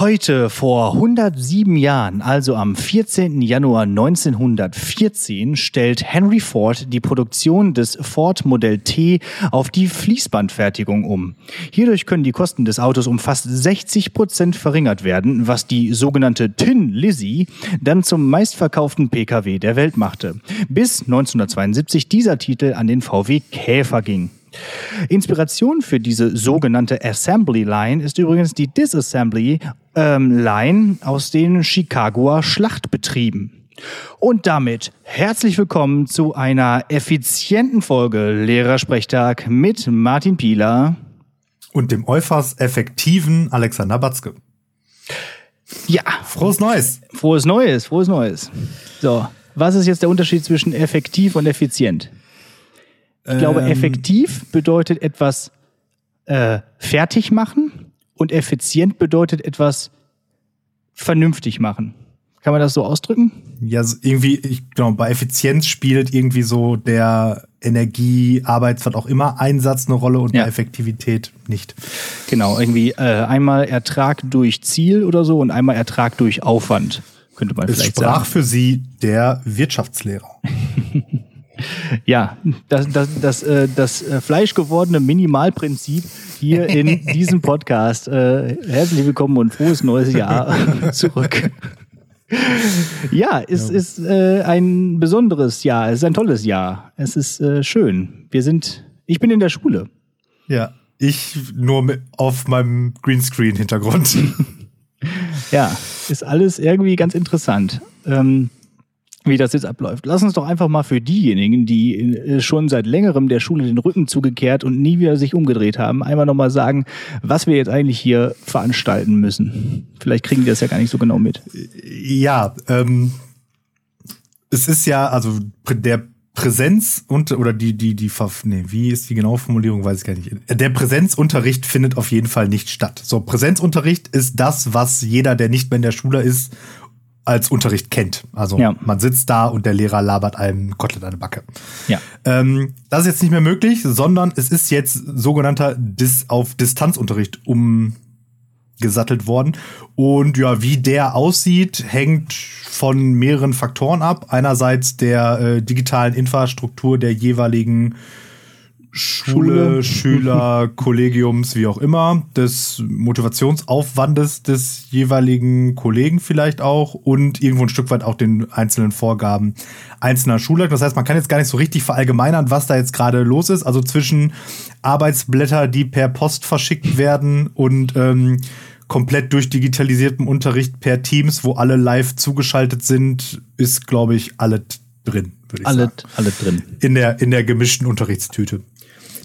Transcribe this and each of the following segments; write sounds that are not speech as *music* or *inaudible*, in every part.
Heute vor 107 Jahren, also am 14. Januar 1914, stellt Henry Ford die Produktion des Ford Modell T auf die Fließbandfertigung um. Hierdurch können die Kosten des Autos um fast 60 Prozent verringert werden, was die sogenannte Tin Lizzie dann zum meistverkauften Pkw der Welt machte. Bis 1972 dieser Titel an den VW Käfer ging. Inspiration für diese sogenannte Assembly Line ist übrigens die Disassembly ähm, Line aus den Chicagoer Schlachtbetrieben. Und damit herzlich willkommen zu einer effizienten Folge Lehrersprechtag mit Martin Pieler und dem äußerst effektiven Alexander Batzke. Ja. Frohes Neues. Frohes Neues, frohes Neues. So, was ist jetzt der Unterschied zwischen effektiv und effizient? Ich glaube, ähm, effektiv bedeutet etwas äh, fertig machen und effizient bedeutet etwas vernünftig machen. Kann man das so ausdrücken? Ja, irgendwie, ich glaube, bei Effizienz spielt irgendwie so der Energie, Arbeits, was auch immer, Einsatz eine Rolle und ja. bei Effektivität nicht. Genau, irgendwie äh, einmal Ertrag durch Ziel oder so und einmal Ertrag durch Aufwand, könnte man es vielleicht sagen. sprach für Sie der Wirtschaftslehrer. *laughs* Ja, das, das, das, äh, das äh, fleischgewordene Minimalprinzip hier in *laughs* diesem Podcast. Äh, herzlich willkommen und frohes neues Jahr *laughs* zurück. Ja, es ja. ist äh, ein besonderes Jahr. Es ist ein tolles Jahr. Es ist äh, schön. Wir sind, ich bin in der Schule. Ja, ich nur mit, auf meinem Greenscreen-Hintergrund. *laughs* ja, ist alles irgendwie ganz interessant. Ähm, wie das jetzt abläuft. Lass uns doch einfach mal für diejenigen, die äh, schon seit längerem der Schule den Rücken zugekehrt und nie wieder sich umgedreht haben, einmal nochmal sagen, was wir jetzt eigentlich hier veranstalten müssen. Vielleicht kriegen die das ja gar nicht so genau mit. Ja, ähm, es ist ja, also der Präsenz und oder die die die nee, wie ist die genaue Formulierung weiß ich gar nicht. Der Präsenzunterricht findet auf jeden Fall nicht statt. So Präsenzunterricht ist das, was jeder, der nicht mehr in der Schule ist als Unterricht kennt. Also ja. man sitzt da und der Lehrer labert einem Kotelett an der Backe. Ja. Ähm, das ist jetzt nicht mehr möglich, sondern es ist jetzt sogenannter Dis auf Distanzunterricht umgesattelt worden. Und ja, wie der aussieht, hängt von mehreren Faktoren ab. Einerseits der äh, digitalen Infrastruktur der jeweiligen Schule, Schule, Schüler, *laughs* Kollegiums, wie auch immer, des Motivationsaufwandes des jeweiligen Kollegen vielleicht auch und irgendwo ein Stück weit auch den einzelnen Vorgaben einzelner Schulleiter. Das heißt, man kann jetzt gar nicht so richtig verallgemeinern, was da jetzt gerade los ist. Also zwischen Arbeitsblätter, die per Post verschickt werden und ähm, komplett durchdigitalisiertem Unterricht per Teams, wo alle live zugeschaltet sind, ist, glaube ich, alles drin, würde ich alle, sagen. Alle drin. In der, in der gemischten Unterrichtstüte.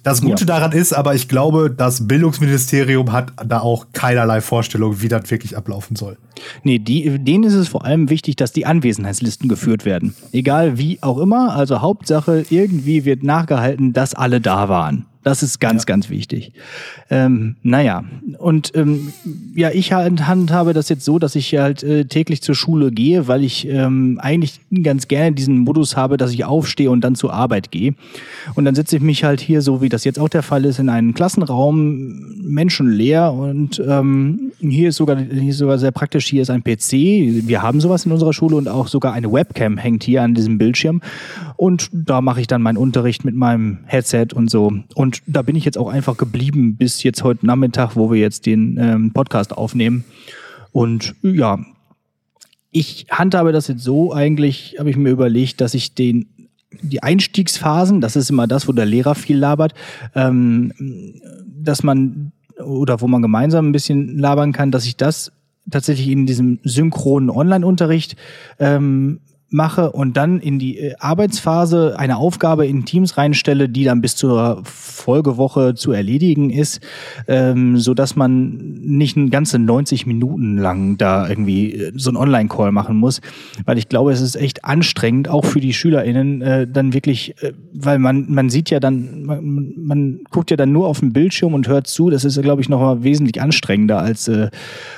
Das Gute ja. daran ist aber, ich glaube, das Bildungsministerium hat da auch keinerlei Vorstellung, wie das wirklich ablaufen soll. Nee, die, denen ist es vor allem wichtig, dass die Anwesenheitslisten geführt werden. Egal wie auch immer, also Hauptsache, irgendwie wird nachgehalten, dass alle da waren. Das ist ganz, ja. ganz wichtig. Ähm, naja, und ähm, ja, ich halt handhabe das jetzt so, dass ich halt äh, täglich zur Schule gehe, weil ich ähm, eigentlich ganz gerne diesen Modus habe, dass ich aufstehe und dann zur Arbeit gehe. Und dann setze ich mich halt hier, so wie das jetzt auch der Fall ist, in einen Klassenraum, menschenleer. Und ähm, hier ist sogar hier ist sogar sehr praktisch. Hier ist ein PC. Wir haben sowas in unserer Schule und auch sogar eine Webcam hängt hier an diesem Bildschirm. Und da mache ich dann meinen Unterricht mit meinem Headset und so. Und da bin ich jetzt auch einfach geblieben bis jetzt heute Nachmittag, wo wir jetzt den ähm, Podcast aufnehmen. Und ja, ich handhabe das jetzt so eigentlich, habe ich mir überlegt, dass ich den die Einstiegsphasen, das ist immer das, wo der Lehrer viel labert, ähm, dass man oder wo man gemeinsam ein bisschen labern kann, dass ich das tatsächlich in diesem synchronen Online-Unterricht ähm, mache und dann in die äh, Arbeitsphase eine Aufgabe in Teams reinstelle, die dann bis zur Folgewoche zu erledigen ist, ähm, so dass man nicht ein ganze 90 Minuten lang da irgendwie äh, so ein Online-Call machen muss, weil ich glaube, es ist echt anstrengend, auch für die SchülerInnen, äh, dann wirklich, äh, weil man, man sieht ja dann, man, man guckt ja dann nur auf den Bildschirm und hört zu, das ist, glaube ich, noch mal wesentlich anstrengender als äh,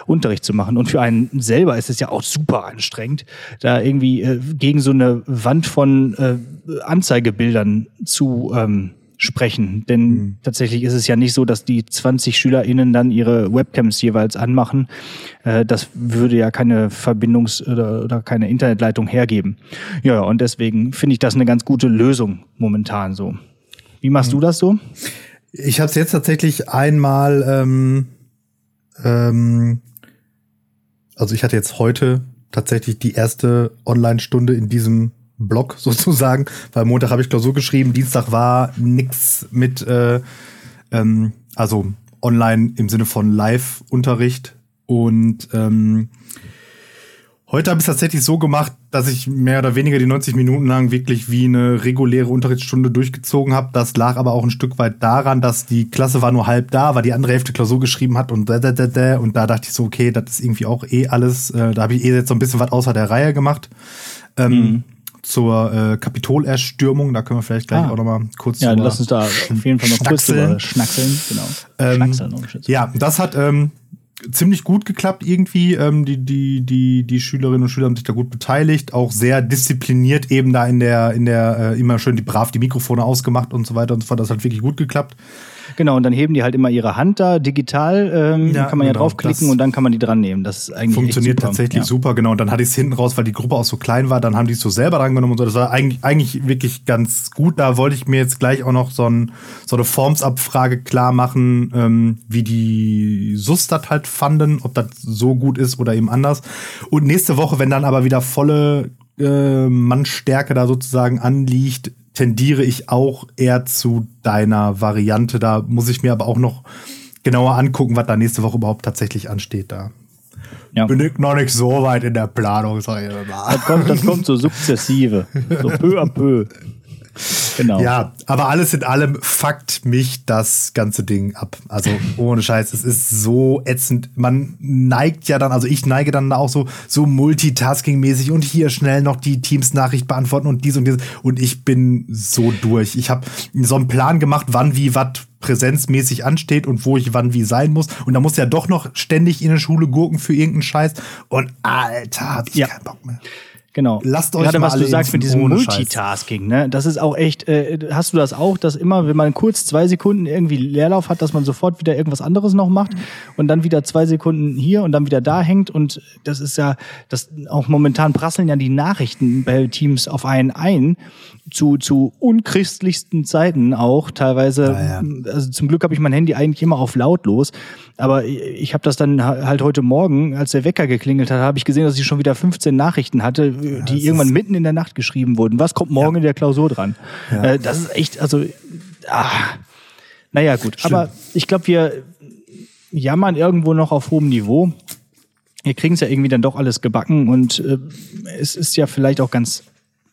Unterricht zu machen. Und für einen selber ist es ja auch super anstrengend, da irgendwie äh, gegen so eine Wand von äh, Anzeigebildern zu ähm, sprechen. Denn mhm. tatsächlich ist es ja nicht so, dass die 20 SchülerInnen dann ihre Webcams jeweils anmachen. Äh, das würde ja keine Verbindungs- oder, oder keine Internetleitung hergeben. Ja, und deswegen finde ich das eine ganz gute Lösung momentan so. Wie machst mhm. du das so? Ich habe es jetzt tatsächlich einmal, ähm, ähm, also ich hatte jetzt heute tatsächlich die erste Online-Stunde in diesem Blog *laughs* sozusagen, weil Montag habe ich Klausur geschrieben, Dienstag war nix mit, äh, ähm, also online im Sinne von Live-Unterricht und ähm, Heute habe ich es tatsächlich so gemacht, dass ich mehr oder weniger die 90 Minuten lang wirklich wie eine reguläre Unterrichtsstunde durchgezogen habe. Das lag aber auch ein Stück weit daran, dass die Klasse war nur halb da, weil die andere Hälfte Klausur geschrieben hat und da, da, da, da. Und da dachte ich so, okay, das ist irgendwie auch eh alles. Äh, da habe ich eh jetzt so ein bisschen was außer der Reihe gemacht. Ähm, mhm. Zur äh, Kapitolerstürmung, da können wir vielleicht gleich ah. auch noch mal kurz Ja, lass uns da auf jeden Fall mal kurz drüber schnackseln. Genau. Ähm, Schnackseln, ja, das hat ähm, ziemlich gut geklappt irgendwie. Ähm, die, die, die, die Schülerinnen und Schüler haben sich da gut beteiligt, auch sehr diszipliniert eben da in der, in der, äh, immer schön die brav die Mikrofone ausgemacht und so weiter und so fort. Das hat wirklich gut geklappt. Genau, und dann heben die halt immer ihre Hand da digital, ähm, ja, kann man genau, ja draufklicken und dann kann man die dran nehmen. Das ist eigentlich funktioniert tatsächlich ja. super, genau. Und dann hatte ich es hinten raus, weil die Gruppe auch so klein war, dann haben die es so selber dran genommen und so. Das war eigentlich, eigentlich wirklich ganz gut. Da wollte ich mir jetzt gleich auch noch so, ein, so eine Formsabfrage klar machen, ähm, wie die SUS das halt fanden, ob das so gut ist oder eben anders. Und nächste Woche, wenn dann aber wieder volle äh, Mannstärke da sozusagen anliegt, tendiere ich auch eher zu deiner Variante. Da muss ich mir aber auch noch genauer angucken, was da nächste Woche überhaupt tatsächlich ansteht da. Ja. Bin ich noch nicht so weit in der Planung, sag ich mal. Das kommt, das kommt so sukzessive, so peu à peu. *laughs* Genau. Ja, aber alles in allem fuckt mich das ganze Ding ab. Also ohne Scheiß, es ist so ätzend. Man neigt ja dann, also ich neige dann auch so so Multitasking-mäßig und hier schnell noch die Teams-Nachricht beantworten und dies und dies. Und ich bin so durch. Ich habe so einen Plan gemacht, wann wie was präsenzmäßig ansteht und wo ich wann wie sein muss. Und da muss ja doch noch ständig in der Schule gurken für irgendeinen Scheiß. Und Alter, hab ich ja. keinen Bock mehr. Genau. Lasst euch Gerade was du sagst mit diesem Multitasking, ne? Das ist auch echt, äh, hast du das auch, dass immer, wenn man kurz zwei Sekunden irgendwie Leerlauf hat, dass man sofort wieder irgendwas anderes noch macht und dann wieder zwei Sekunden hier und dann wieder da hängt und das ist ja, das auch momentan prasseln ja die Nachrichten bei Teams auf einen ein zu, zu unchristlichsten Zeiten auch teilweise. Ja, ja. Also zum Glück habe ich mein Handy eigentlich immer auf lautlos. Aber ich habe das dann halt heute Morgen, als der Wecker geklingelt hat, habe ich gesehen, dass ich schon wieder 15 Nachrichten hatte, ja, die irgendwann mitten in der Nacht geschrieben wurden. Was kommt morgen in der Klausur dran? Äh, das ist echt, also, ah, naja, gut. Stimmt. Aber ich glaube, wir jammern irgendwo noch auf hohem Niveau. Wir kriegen es ja irgendwie dann doch alles gebacken und äh, es ist ja vielleicht auch ganz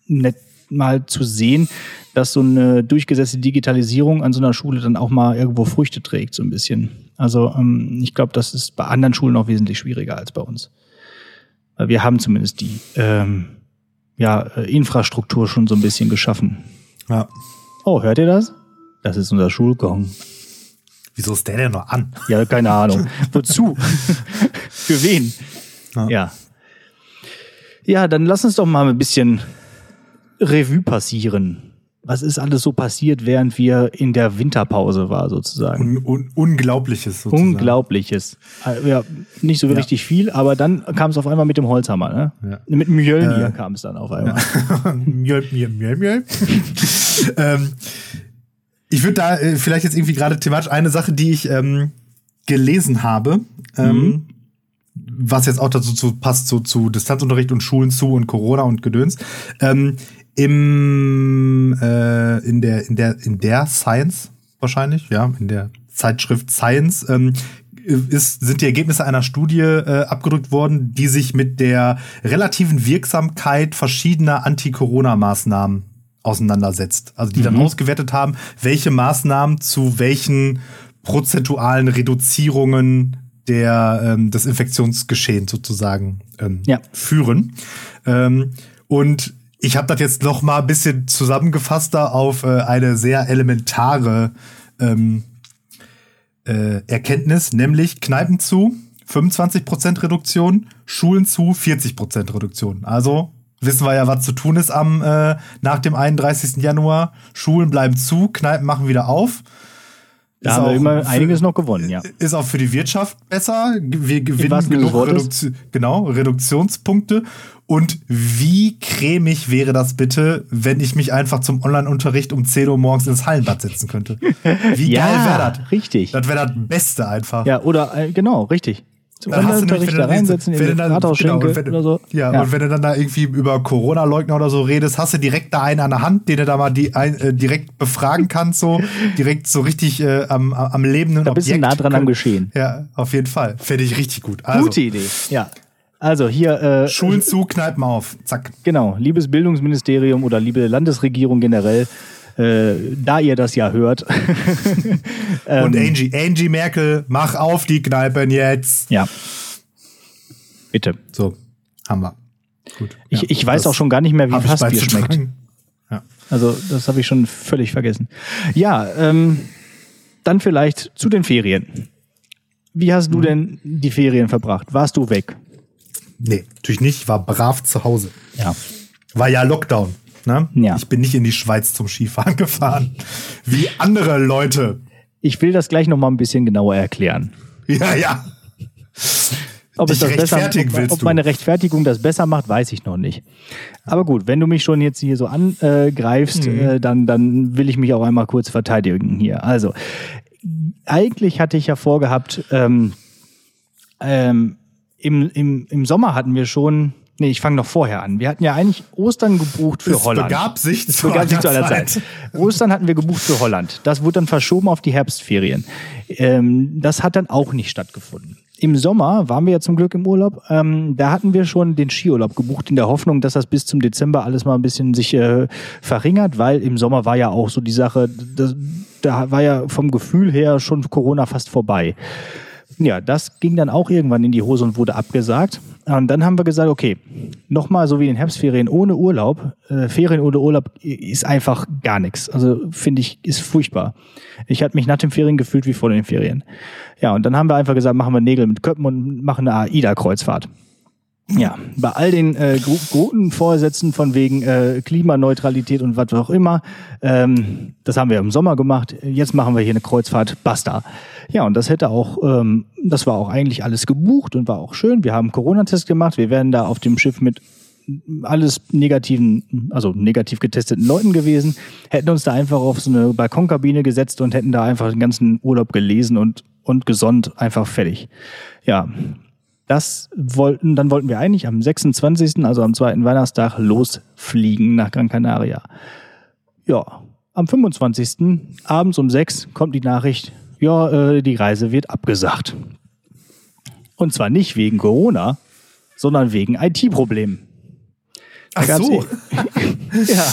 nett mal zu sehen, dass so eine durchgesetzte Digitalisierung an so einer Schule dann auch mal irgendwo Früchte trägt, so ein bisschen. Also ähm, ich glaube, das ist bei anderen Schulen auch wesentlich schwieriger als bei uns. Wir haben zumindest die ähm, ja, äh, Infrastruktur schon so ein bisschen geschaffen. Ja. Oh, hört ihr das? Das ist unser Schulgong. Wieso ist der denn noch an? Ja, keine Ahnung. *laughs* Wozu? *laughs* Für wen? Ja. ja. Ja, dann lass uns doch mal ein bisschen Revue passieren. Was ist alles so passiert, während wir in der Winterpause war, sozusagen? Un un Unglaubliches. Sozusagen. Unglaubliches. Äh, ja, nicht so ja. richtig viel, aber dann kam es auf einmal mit dem Holzhammer. Ne? Ja. Mit Mjölnir äh, kam es dann auf einmal. Mjöl, Mjöl, Mjöl, Mjöl. ähm, ich würde da äh, vielleicht jetzt irgendwie gerade thematisch eine Sache, die ich ähm, gelesen habe, ähm, mhm was jetzt auch dazu zu, passt, so zu Distanzunterricht und Schulen zu und Corona und Gedöns. Im äh, in der in der in der Science wahrscheinlich, ja, in der Zeitschrift Science ähm, ist, sind die Ergebnisse einer Studie äh, abgedrückt worden, die sich mit der relativen Wirksamkeit verschiedener Anti-Corona-Maßnahmen auseinandersetzt. Also die mhm. dann ausgewertet haben, welche Maßnahmen zu welchen prozentualen Reduzierungen der, ähm, des Infektionsgeschehens sozusagen ähm, ja. führen. Ähm, und ich habe das jetzt noch mal ein bisschen zusammengefasster auf äh, eine sehr elementare ähm, äh, Erkenntnis, nämlich Kneipen zu 25% Reduktion, Schulen zu 40% Reduktion. Also wissen wir ja, was zu tun ist am äh, nach dem 31. Januar. Schulen bleiben zu, Kneipen machen wieder auf. Da ist haben wir immer einiges noch gewonnen, ja. Ist auch für die Wirtschaft besser. Wir gewinnen genug Reduktion, genau, Reduktionspunkte. Und wie cremig wäre das bitte, wenn ich mich einfach zum Online-Unterricht um 10 Uhr morgens ins Hallenbad setzen könnte? Wie *laughs* ja, geil wäre das? Richtig. Das wäre das Beste einfach. Ja, oder äh, genau, richtig zum Unterricht da reinsetzen, in den Rathausschenke genau, oder so. Ja, ja, und wenn du dann da irgendwie über Corona-Leugner oder so redest, hast du direkt da einen an der Hand, den du da mal die, ein, äh, direkt befragen kannst, so direkt so richtig äh, am, am lebenden da bist Objekt. du nah dran am Geschehen. Ja, auf jeden Fall. Fände ich richtig gut. Also, Gute Idee, ja. Also hier. Äh, Schulen zu, Kneipen auf. Zack. Genau. Liebes Bildungsministerium oder liebe Landesregierung generell, äh, da ihr das ja hört. *laughs* ähm, Und Angie, Angie Merkel, mach auf die Kneipen jetzt. Ja. Bitte. So, haben wir. Gut. Ich, ja, ich weiß auch schon gar nicht mehr, wie Fassbier schmeckt. Ja. Also, das habe ich schon völlig vergessen. Ja, ähm, dann vielleicht zu den Ferien. Wie hast du mhm. denn die Ferien verbracht? Warst du weg? Nee, natürlich nicht. Ich war brav zu Hause. Ja. War ja Lockdown. Ne? Ja. Ich bin nicht in die Schweiz zum Skifahren *laughs* gefahren, wie andere Leute. Ich will das gleich noch mal ein bisschen genauer erklären. Ja, ja. Ob, es das besser, ob, ob meine Rechtfertigung das besser macht, weiß ich noch nicht. Aber gut, wenn du mich schon jetzt hier so angreifst, mhm. äh, dann, dann will ich mich auch einmal kurz verteidigen hier. Also, eigentlich hatte ich ja vorgehabt, ähm, ähm, im, im, im Sommer hatten wir schon Nee, ich fange noch vorher an. Wir hatten ja eigentlich Ostern gebucht für es Holland. Begab sich es begab sich zu einer Zeit. Zeit. Ostern hatten wir gebucht für Holland. Das wurde dann verschoben auf die Herbstferien. Ähm, das hat dann auch nicht stattgefunden. Im Sommer waren wir ja zum Glück im Urlaub. Ähm, da hatten wir schon den Skiurlaub gebucht in der Hoffnung, dass das bis zum Dezember alles mal ein bisschen sich äh, verringert, weil im Sommer war ja auch so die Sache, das, da war ja vom Gefühl her schon Corona fast vorbei. Ja, das ging dann auch irgendwann in die Hose und wurde abgesagt. Und dann haben wir gesagt, okay, nochmal so wie in Herbstferien ohne Urlaub. Äh, Ferien ohne Urlaub ist einfach gar nichts. Also finde ich, ist furchtbar. Ich hatte mich nach den Ferien gefühlt wie vor den Ferien. Ja, und dann haben wir einfach gesagt, machen wir Nägel mit Köppen und machen eine AIDA-Kreuzfahrt. Ja, bei all den äh, guten Vorsätzen von wegen äh, Klimaneutralität und was auch immer, ähm, das haben wir im Sommer gemacht. Jetzt machen wir hier eine Kreuzfahrt, basta. Ja, und das hätte auch, ähm, das war auch eigentlich alles gebucht und war auch schön. Wir haben Corona-Test gemacht. Wir werden da auf dem Schiff mit alles negativen, also negativ getesteten Leuten gewesen, hätten uns da einfach auf so eine Balkonkabine gesetzt und hätten da einfach den ganzen Urlaub gelesen und, und gesonnt, einfach fertig. Ja, das wollten, dann wollten wir eigentlich am 26., also am zweiten Weihnachtstag, losfliegen nach Gran Canaria. Ja, am 25. abends um sechs kommt die Nachricht, ja, äh, die Reise wird abgesagt. Und zwar nicht wegen Corona, sondern wegen IT-Problemen. Ach so. *laughs* ja.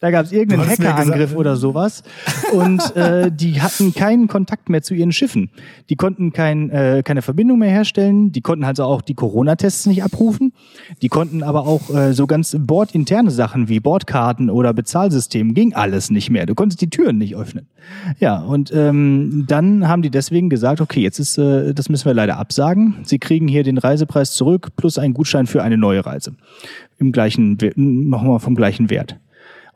Da gab es irgendeinen Hackerangriff oder sowas. Und äh, die hatten keinen Kontakt mehr zu ihren Schiffen. Die konnten kein, äh, keine Verbindung mehr herstellen. Die konnten also auch die Corona-Tests nicht abrufen. Die konnten aber auch äh, so ganz bordinterne Sachen wie Bordkarten oder Bezahlsystem ging alles nicht mehr. Du konntest die Türen nicht öffnen. Ja, und ähm, dann haben die deswegen gesagt, okay, jetzt ist, äh, das müssen wir leider absagen. Sie kriegen hier den Reisepreis zurück plus einen Gutschein für eine neue Reise. Im gleichen, nochmal vom gleichen Wert.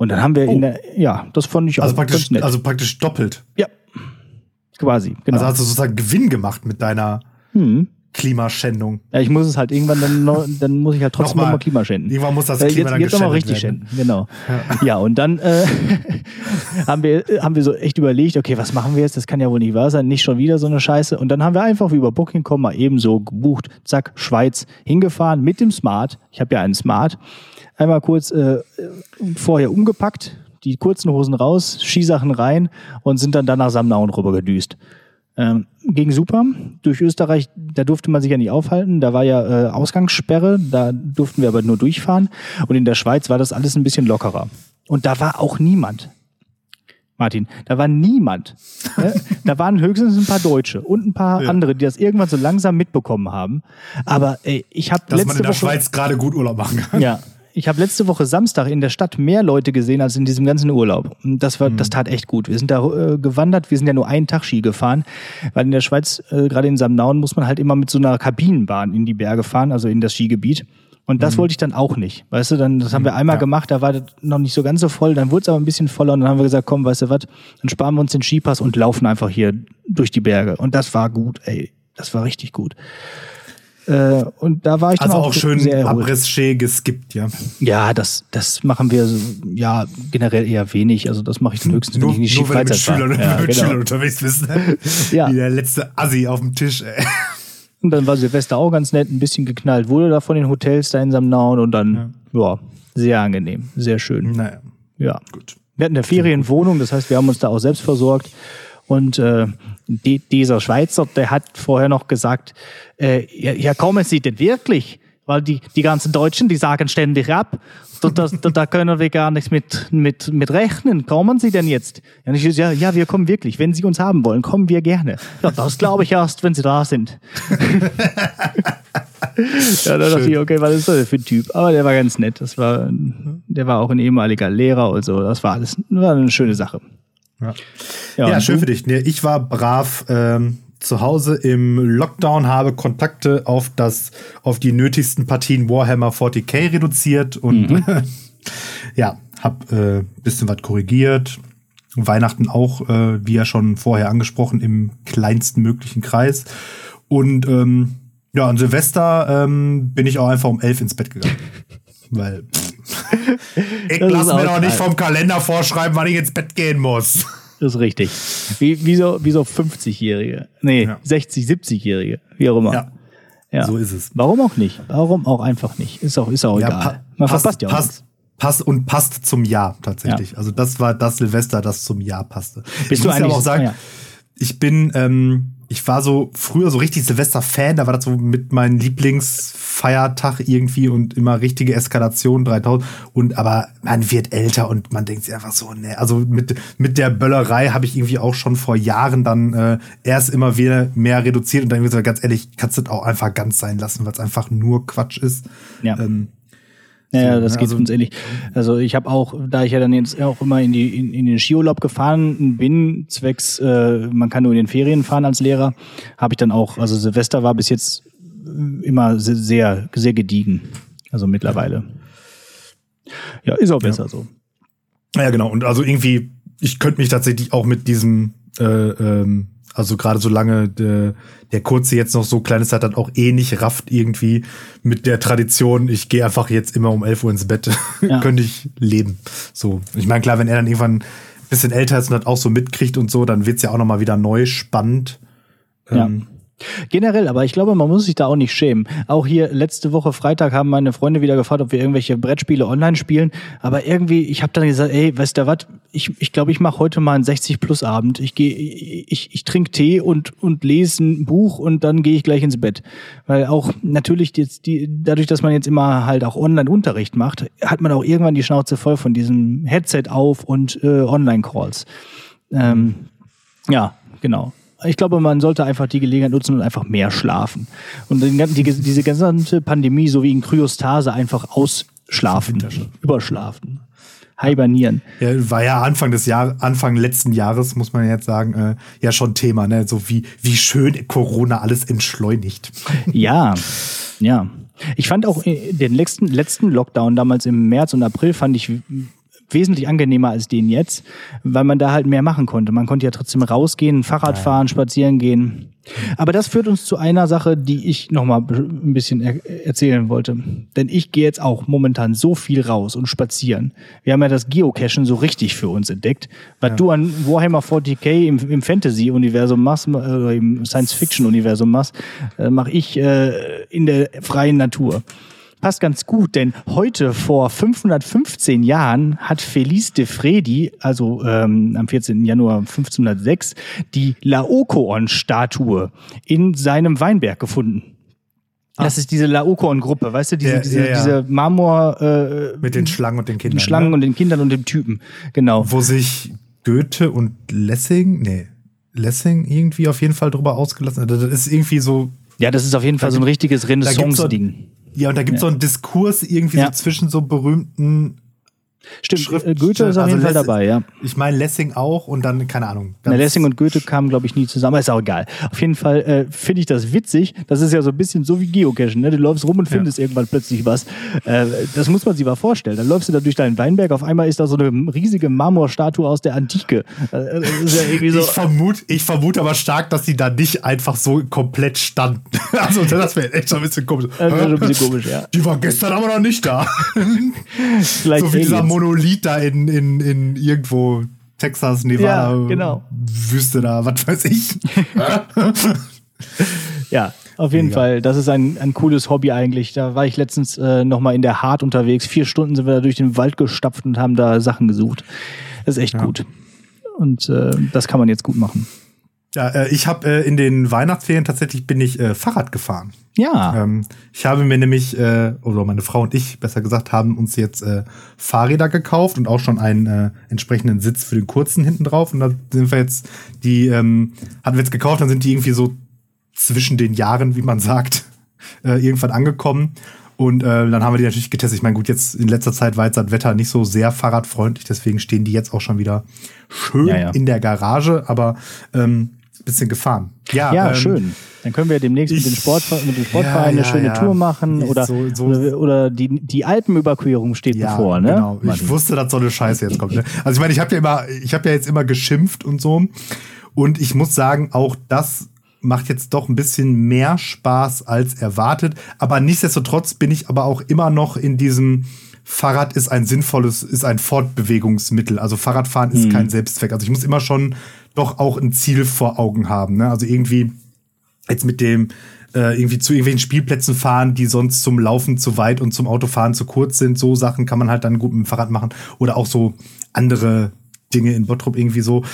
Und dann haben wir oh. in der, ja, das fand ich also auch praktisch, nett. Also praktisch doppelt. Ja, quasi. Genau. Also hast du sozusagen Gewinn gemacht mit deiner hm. Klimaschändung. Ja, ich muss es halt irgendwann dann, noch, dann muss ich halt trotzdem nochmal noch Klima schänden. Irgendwann muss das äh, Klima jetzt, dann jetzt nochmal richtig werden. schänden, genau. Ja, ja und dann äh, *laughs* haben wir haben wir so echt überlegt, okay, was machen wir jetzt? Das kann ja wohl nicht wahr sein, nicht schon wieder so eine Scheiße. Und dann haben wir einfach wie über Booking.com mal eben so gebucht, zack, Schweiz hingefahren mit dem Smart. Ich habe ja einen Smart einmal kurz äh, vorher umgepackt, die kurzen Hosen raus, Skisachen rein und sind dann dann nach Samnauen rüber gedüst. Ähm, ging super. Durch Österreich, da durfte man sich ja nicht aufhalten. Da war ja äh, Ausgangssperre, da durften wir aber nur durchfahren. Und in der Schweiz war das alles ein bisschen lockerer. Und da war auch niemand. Martin, da war niemand. Ne? *laughs* Da waren höchstens ein paar Deutsche und ein paar ja. andere, die das irgendwann so langsam mitbekommen haben. Aber ey, ich habe letzte Dass man in der Woche, Schweiz gerade gut Urlaub machen kann. Ja, ich habe letzte Woche Samstag in der Stadt mehr Leute gesehen als in diesem ganzen Urlaub. Das war, mhm. das tat echt gut. Wir sind da äh, gewandert, wir sind ja nur einen Tag Ski gefahren, weil in der Schweiz, äh, gerade in Samnauen, muss man halt immer mit so einer Kabinenbahn in die Berge fahren, also in das Skigebiet. Und das mhm. wollte ich dann auch nicht. Weißt du, dann, das haben wir einmal ja. gemacht, da war das noch nicht so ganz so voll, dann wurde es aber ein bisschen voller und dann haben wir gesagt, komm, weißt du was, dann sparen wir uns den Skipass und laufen einfach hier durch die Berge. Und das war gut, ey. Das war richtig gut. Äh, und da war ich dann also auch, auch schön Abriss-Ski geskippt, ja. Ja, das, das machen wir so, ja generell eher wenig. Also das mache ich dann höchstens, nur, wenn ich nicht nur wenn du mit Schülern, ja, *laughs* mit genau. Schülern unterwegs bist. Ne? *laughs* ja. Wie der letzte Assi auf dem Tisch, ey. Und dann war Silvester auch ganz nett, ein bisschen geknallt wurde da von den Hotels da in Samnauen und dann, ja, ja sehr angenehm, sehr schön. Naja. Ja. Gut. Wir hatten eine Ferienwohnung, das heißt, wir haben uns da auch selbst versorgt. Und äh, die, dieser Schweizer, der hat vorher noch gesagt, äh, ja, ja, kommen Sie denn wirklich? Weil die, die ganzen Deutschen, die sagen ständig ab. Da, da, da können wir gar nichts mit, mit, mit rechnen. Kommen Sie denn jetzt? Ja, ich, ja, ja, wir kommen wirklich. Wenn Sie uns haben wollen, kommen wir gerne. Ja, das glaube ich erst, wenn Sie da sind. *laughs* ja, da dachte ich, okay, was ist das für ein Typ? Aber der war ganz nett. Das war, der war auch ein ehemaliger Lehrer und so. Das war alles, war eine schöne Sache. Ja, ja, ja schön für dich. Ich war brav ähm, zu Hause im Lockdown, habe Kontakte auf das, auf die nötigsten Partien Warhammer 40k reduziert und mhm. *laughs* ja, hab äh, bisschen was korrigiert. Weihnachten auch, äh, wie ja schon vorher angesprochen, im kleinsten möglichen Kreis. Und ähm, ja, an Silvester ähm, bin ich auch einfach um elf ins Bett gegangen. *laughs* Weil ich lass mir doch nicht vom Kalender vorschreiben, wann ich ins Bett gehen muss. Das ist richtig. Wie, wie so, wie so 50-Jährige. Nee, ja. 60, 70-Jährige. Wie auch immer. Ja. ja. So ist es. Warum auch nicht? Warum auch einfach nicht? Ist auch, ist auch ja, egal. Man passt, verpasst ja auch passt, passt und passt zum Jahr tatsächlich. Also das war das Silvester, das zum Jahr passte. Bist ich du muss eigentlich, aber auch sagen, ja. ich bin ähm, ich war so früher so richtig Silvester-Fan, da war das so mit meinem Lieblingsfeiertag irgendwie und immer richtige Eskalation 3000 und aber man wird älter und man denkt sich einfach so, ne, also mit, mit der Böllerei habe ich irgendwie auch schon vor Jahren dann äh, erst immer wieder mehr reduziert und dann gesagt, ganz ehrlich, kannst du das auch einfach ganz sein lassen, weil es einfach nur Quatsch ist. Ja. Ähm, ja, das geht also, uns ähnlich. Also ich habe auch, da ich ja dann jetzt auch immer in, die, in, in den Skiurlaub gefahren bin, zwecks, äh, man kann nur in den Ferien fahren als Lehrer, habe ich dann auch, also Silvester war bis jetzt immer sehr, sehr gediegen. Also mittlerweile. Ja, ist auch besser ja. so. Ja, genau. Und also irgendwie, ich könnte mich tatsächlich auch mit diesem äh, ähm, also gerade solange der, der Kurze jetzt noch so klein ist, hat dann auch eh nicht rafft irgendwie mit der Tradition, ich gehe einfach jetzt immer um 11 Uhr ins Bett, *laughs* ja. könnte ich leben. So, ich meine, klar, wenn er dann irgendwann ein bisschen älter ist und das auch so mitkriegt und so, dann wird's ja auch noch mal wieder neu spannend. Ja. Ähm, Generell, aber ich glaube, man muss sich da auch nicht schämen. Auch hier letzte Woche Freitag haben meine Freunde wieder gefragt, ob wir irgendwelche Brettspiele online spielen. Aber irgendwie, ich habe dann gesagt, ey, weißt du was, ich glaube, ich, glaub, ich mache heute mal einen 60-Plus-Abend. Ich gehe, ich, ich trinke Tee und, und lese ein Buch und dann gehe ich gleich ins Bett. Weil auch natürlich jetzt die, dadurch, dass man jetzt immer halt auch Online-Unterricht macht, hat man auch irgendwann die Schnauze voll von diesem Headset auf und äh, Online-Calls. Ähm, ja, genau ich glaube, man sollte einfach die Gelegenheit nutzen und einfach mehr schlafen. Und die, diese gesamte Pandemie so wie in Kryostase einfach ausschlafen, überschlafen. Hibernieren. Ja, war ja Anfang des Jahres, Anfang letzten Jahres, muss man jetzt sagen, äh, ja schon Thema, ne? So wie, wie schön Corona alles entschleunigt. Ja, ja. Ich fand auch äh, den letzten, letzten Lockdown damals im März und April fand ich wesentlich angenehmer als den jetzt, weil man da halt mehr machen konnte. Man konnte ja trotzdem rausgehen, Fahrrad fahren, spazieren gehen. Aber das führt uns zu einer Sache, die ich nochmal ein bisschen er erzählen wollte. Denn ich gehe jetzt auch momentan so viel raus und spazieren. Wir haben ja das Geocachen so richtig für uns entdeckt. Was ja. du an Warhammer 40k im, im Fantasy-Universum machst, oder im Science-Fiction-Universum machst, äh, mache ich äh, in der freien Natur passt ganz gut, denn heute vor 515 Jahren hat Felice de Fredi, also ähm, am 14. Januar 1506, die Laokoon-Statue in seinem Weinberg gefunden. Das ist diese Laokoon-Gruppe, weißt du, diese, ja, diese, ja, ja. diese Marmor... Äh, Mit den Schlangen und den Kindern. Schlangen ne? und den Kindern und dem Typen, genau. Wo sich Goethe und Lessing, nee, Lessing irgendwie auf jeden Fall drüber ausgelassen hat. Das ist irgendwie so... Ja, das ist auf jeden Fall so ein richtiges Renaissance-Ding. Ja, und da gibt es ja. so einen Diskurs irgendwie ja. so zwischen so berühmten Stimmt, Schrift- äh, Goethe ist auf also jeden Fall Less- dabei, ja. Ich meine Lessing auch und dann, keine Ahnung. Na, Lessing und Goethe kamen, glaube ich, nie zusammen. Ist auch egal. Auf jeden Fall äh, finde ich das witzig. Das ist ja so ein bisschen so wie Geocachen. Ne? Du läufst rum und findest irgendwann plötzlich was. Äh, das muss man sich mal vorstellen. Dann läufst du da durch deinen Weinberg. Auf einmal ist da so eine riesige Marmorstatue aus der Antike. Äh, ja so. Ich vermute, ich vermute aber stark, dass die da nicht einfach so komplett standen. *laughs* Also das wäre echt so ein bisschen komisch. Das wäre ein bisschen komisch, ja. Die war gestern aber noch nicht da. *laughs* Vielleicht so wie dieser. Monolith da in, in, in irgendwo Texas, Nevada, Ja, genau. Wüste da, was weiß ich. *laughs* Ja, auf jeden Mega. Fall. Das ist ein, ein cooles Hobby eigentlich. Da war ich letztens äh, nochmal in der Hart unterwegs. Vier Stunden sind wir da durch den Wald gestapft und haben da Sachen gesucht. Das ist echt gut. Und äh, das kann man jetzt gut machen. Ja, äh, ich habe äh, in den Weihnachtsferien tatsächlich bin ich äh, Fahrrad gefahren. Ja. Ähm, ich habe mir nämlich, äh, oder meine Frau und ich, besser gesagt, haben uns jetzt Fahrräder gekauft und auch schon einen entsprechenden Sitz für den kurzen hinten drauf. Und da sind wir jetzt, die ähm, hatten wir jetzt gekauft, dann sind die irgendwie so zwischen den Jahren, wie man sagt, *laughs* irgendwann angekommen. Und äh, dann haben wir die natürlich getestet. Ich meine, gut, jetzt in letzter Zeit war jetzt das Wetter nicht so sehr fahrradfreundlich, deswegen stehen die jetzt auch schon wieder schön Ja, ja. in der Garage, aber ähm, bisschen gefahren. Ja, Ja, ähm, schön. Dann können wir demnächst mit, ich- dem Sport, mit dem Sportverein Ja, eine ja, schöne ja. Tour machen oder, so- so- oder, oder die, die Alpenüberquerung steht Ja, bevor, ne? genau. Ich Martin? wusste, dass so eine Scheiße jetzt kommt. Ne? Also ich meine, ich habe ja immer, ich habe ja jetzt immer geschimpft und so. Und ich muss sagen, auch das macht jetzt doch ein bisschen mehr Spaß als erwartet. Aber nichtsdestotrotz bin ich aber auch immer noch in diesem Fahrrad ist ein sinnvolles, ist ein Fortbewegungsmittel. Also Fahrradfahren ist kein Selbstzweck. Also ich muss immer schon doch auch ein Ziel vor Augen haben. Ne? Also irgendwie jetzt mit dem äh, irgendwie zu irgendwelchen Spielplätzen fahren, die sonst zum Laufen zu weit und zum Autofahren zu kurz sind. So Sachen kann man halt dann gut mit dem Fahrrad machen. Oder auch so andere Dinge in Bottrop irgendwie so.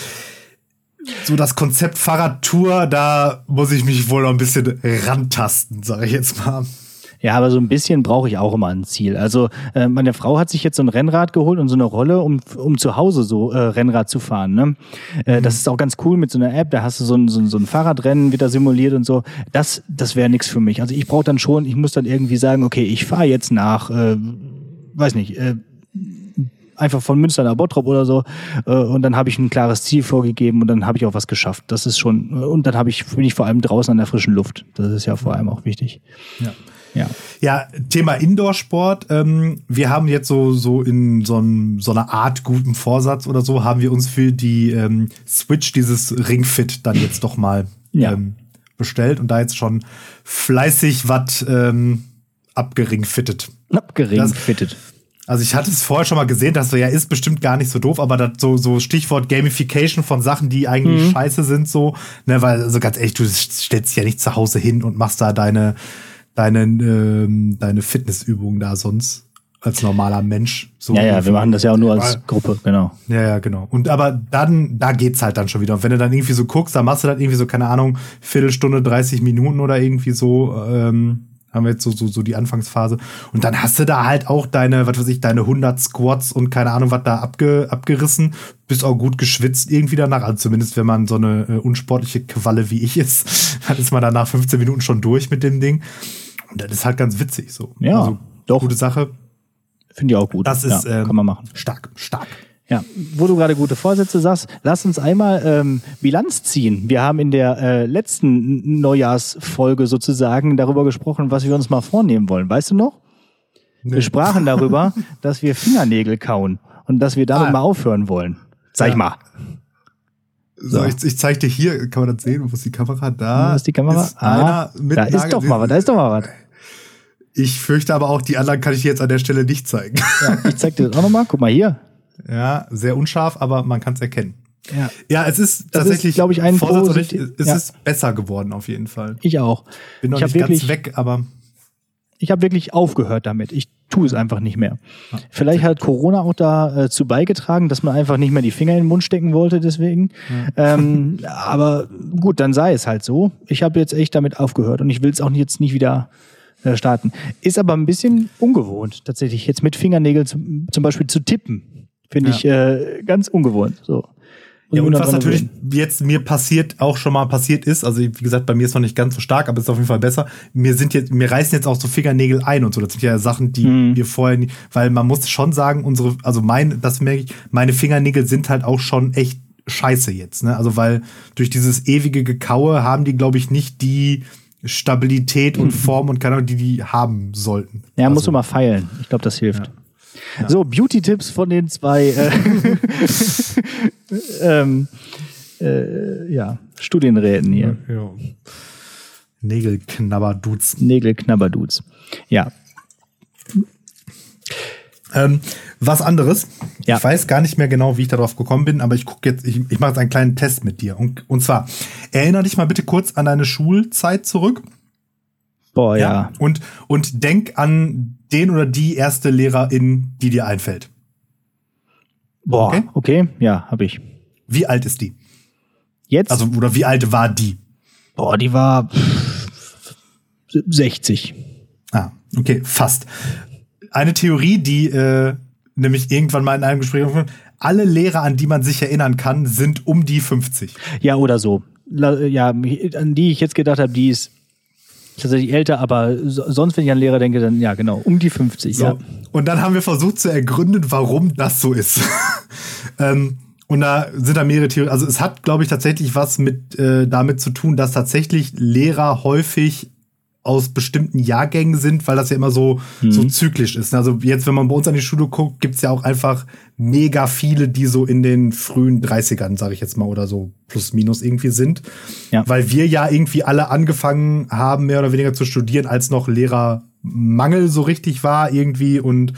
So das Konzept Fahrradtour, da muss ich mich wohl noch ein bisschen rantasten, sage ich jetzt mal. Ja, aber so ein bisschen brauche ich auch immer ein Ziel. Also äh, meine Frau hat sich jetzt so ein Rennrad geholt und so eine Rolle, um, um zu Hause so äh, Rennrad zu fahren. Ne? Äh, Das ist auch ganz cool mit so einer App. Da hast du so ein, so ein, so ein Fahrradrennen wieder simuliert und so. Das, das wäre nichts für mich. Also ich brauche dann schon, ich muss dann irgendwie sagen, okay, ich fahre jetzt nach, äh, weiß nicht, äh, einfach von Münster nach Bottrop oder so äh, und dann habe ich ein klares Ziel vorgegeben und dann habe ich auch was geschafft. Das ist schon und dann habe ich bin ich vor allem draußen an der frischen Luft. Das ist ja vor allem auch wichtig. Ja. Ja. Ja, Thema Indoor-Sport. Ähm, wir haben jetzt so, so in so, ein, so einer Art guten Vorsatz oder so, haben wir uns für die ähm, Switch dieses Ringfit dann jetzt doch mal Ja. ähm, bestellt und da jetzt schon fleißig was ähm, abgeringfittet. Abgeringt, Das- fittet. Also ich hatte es vorher schon mal gesehen, dass so, ja, ist bestimmt gar nicht so doof, aber das so, so Stichwort Gamification von Sachen, die eigentlich scheiße sind, so, ne, weil, also ganz ehrlich, du stellst dich ja nicht zu Hause hin und machst da deine, deine, ähm, deine Fitnessübungen da sonst als normaler Mensch. So Ja, ja, wir machen das ja auch nur als Weil- Gruppe, genau. ja, ja, genau. Und aber dann, da geht's halt dann schon wieder. Und wenn du dann irgendwie so guckst, dann machst du das irgendwie so, keine Ahnung, Viertelstunde, 30 Minuten oder irgendwie so, ähm, haben wir jetzt so, so, so die Anfangsphase. Und dann hast du da halt auch deine, was weiß ich, deine 100 Squats und keine Ahnung, was da abge, abgerissen. Bist auch gut geschwitzt irgendwie danach. Also zumindest, wenn man so eine äh, unsportliche Qualle wie ich ist, *laughs* dann ist man dann nach 15 Minuten schon durch mit dem Ding. Und das ist halt ganz witzig so. Ja, also, doch. Gute Sache. Finde ich auch gut. Das ist, ja, ähm, kann man machen. Stark, stark. Ja, wo du gerade gute Vorsätze sagst, lass uns einmal ähm, Bilanz ziehen. Wir haben in der äh, letzten Neujahrsfolge sozusagen darüber gesprochen, was wir uns mal vornehmen wollen. Weißt du noch? Wir sprachen darüber, *laughs* dass wir Fingernägel kauen und dass wir damit Ah. mal aufhören wollen. Sag Ja. mal. So, So. ich, ich zeig dir hier, kann man das sehen? Wo ist die Kamera? Da Wo ist die Kamera? Ist mit da ist Nagel- doch mal was. Da ist doch mal was. Ich fürchte aber auch, die anderen kann ich dir jetzt an der Stelle nicht zeigen. Ja, ich zeig dir das auch nochmal. Guck mal hier. Ja, sehr unscharf, aber man kann es erkennen. Ja. Ja, es ist Das tatsächlich, ist, glaub ich, ein Vorsatz posit- es ja. ist besser geworden auf jeden Fall. Ich auch. Bin noch ich nicht wirklich, ganz weg, aber ich habe wirklich aufgehört damit. Ich tue es einfach nicht mehr. Vielleicht hat Corona auch dazu beigetragen, dass man einfach nicht mehr die Finger in den Mund stecken wollte, deswegen. Ähm, aber gut, dann sei es halt so. Ich habe jetzt echt damit aufgehört und ich will es auch jetzt nicht wieder äh, starten. Ist aber ein bisschen ungewohnt, tatsächlich, jetzt mit Fingernägeln zum, zum Beispiel zu tippen. Finde Ja. ich äh, ganz ungewohnt. So. Ja, und was natürlich jetzt mir passiert, auch schon mal passiert ist, also wie gesagt, bei mir ist noch nicht ganz so stark, aber ist auf jeden Fall besser. Mir sind jetzt, mir reißen jetzt auch so Fingernägel ein und so. Das sind ja Sachen, die mhm. wir vorher nie, weil man muss schon sagen, unsere, also mein, das merke ich, meine Fingernägel sind halt auch schon echt scheiße jetzt, ne? Also weil durch dieses ewige Gekaue haben die, glaube ich, nicht die Stabilität und mhm. Form und keine Ahnung, die die haben sollten. Ja, also, musst du mal feilen. Ich glaube, das hilft. Ja. Ja. So, Beauty-Tipps von den zwei äh, *laughs* ähm, äh, ja, Studienräten hier. Ja. Nägelknabberdudes. Nägelknabberdudes. Ja. Ähm, was anderes. Ja. Ich weiß gar nicht mehr genau, wie ich darauf gekommen bin, aber ich gucke jetzt, ich, ich mache jetzt einen kleinen Test mit dir. Und, und zwar, erinnere dich mal bitte kurz an deine Schulzeit zurück. Boah, ja. ja. Und, und denk an den oder die erste Lehrerin, die dir einfällt. Boah, okay, okay. ja, habe ich. Wie alt ist die? Jetzt? Also, oder wie alt war die? Boah, die war 60. Ah, okay, fast. Eine Theorie, die äh, nämlich irgendwann mal in einem Gespräch alle Lehrer, an die man sich erinnern kann, sind um die 50. Ja, oder so. Ja, an die ich jetzt gedacht habe, die ist tatsächlich älter, aber sonst, wenn ich an Lehrer denke, dann ja, genau, um die 50. So. Ja. Und dann haben wir versucht zu ergründen, warum das so ist. *laughs* ähm, und da sind da mehrere Theorien. Also es hat, glaube ich, tatsächlich was mit äh, damit zu tun, dass tatsächlich Lehrer häufig aus bestimmten Jahrgängen sind, weil das ja immer so, mhm. so zyklisch ist. Also jetzt, wenn man bei uns an die Schule guckt, gibt's ja auch einfach mega viele, die so in den frühen 30ern, sage ich jetzt mal, oder so plus minus irgendwie sind. Ja. Weil wir ja irgendwie alle angefangen haben, mehr oder weniger zu studieren, als noch Lehrermangel so richtig war irgendwie. Und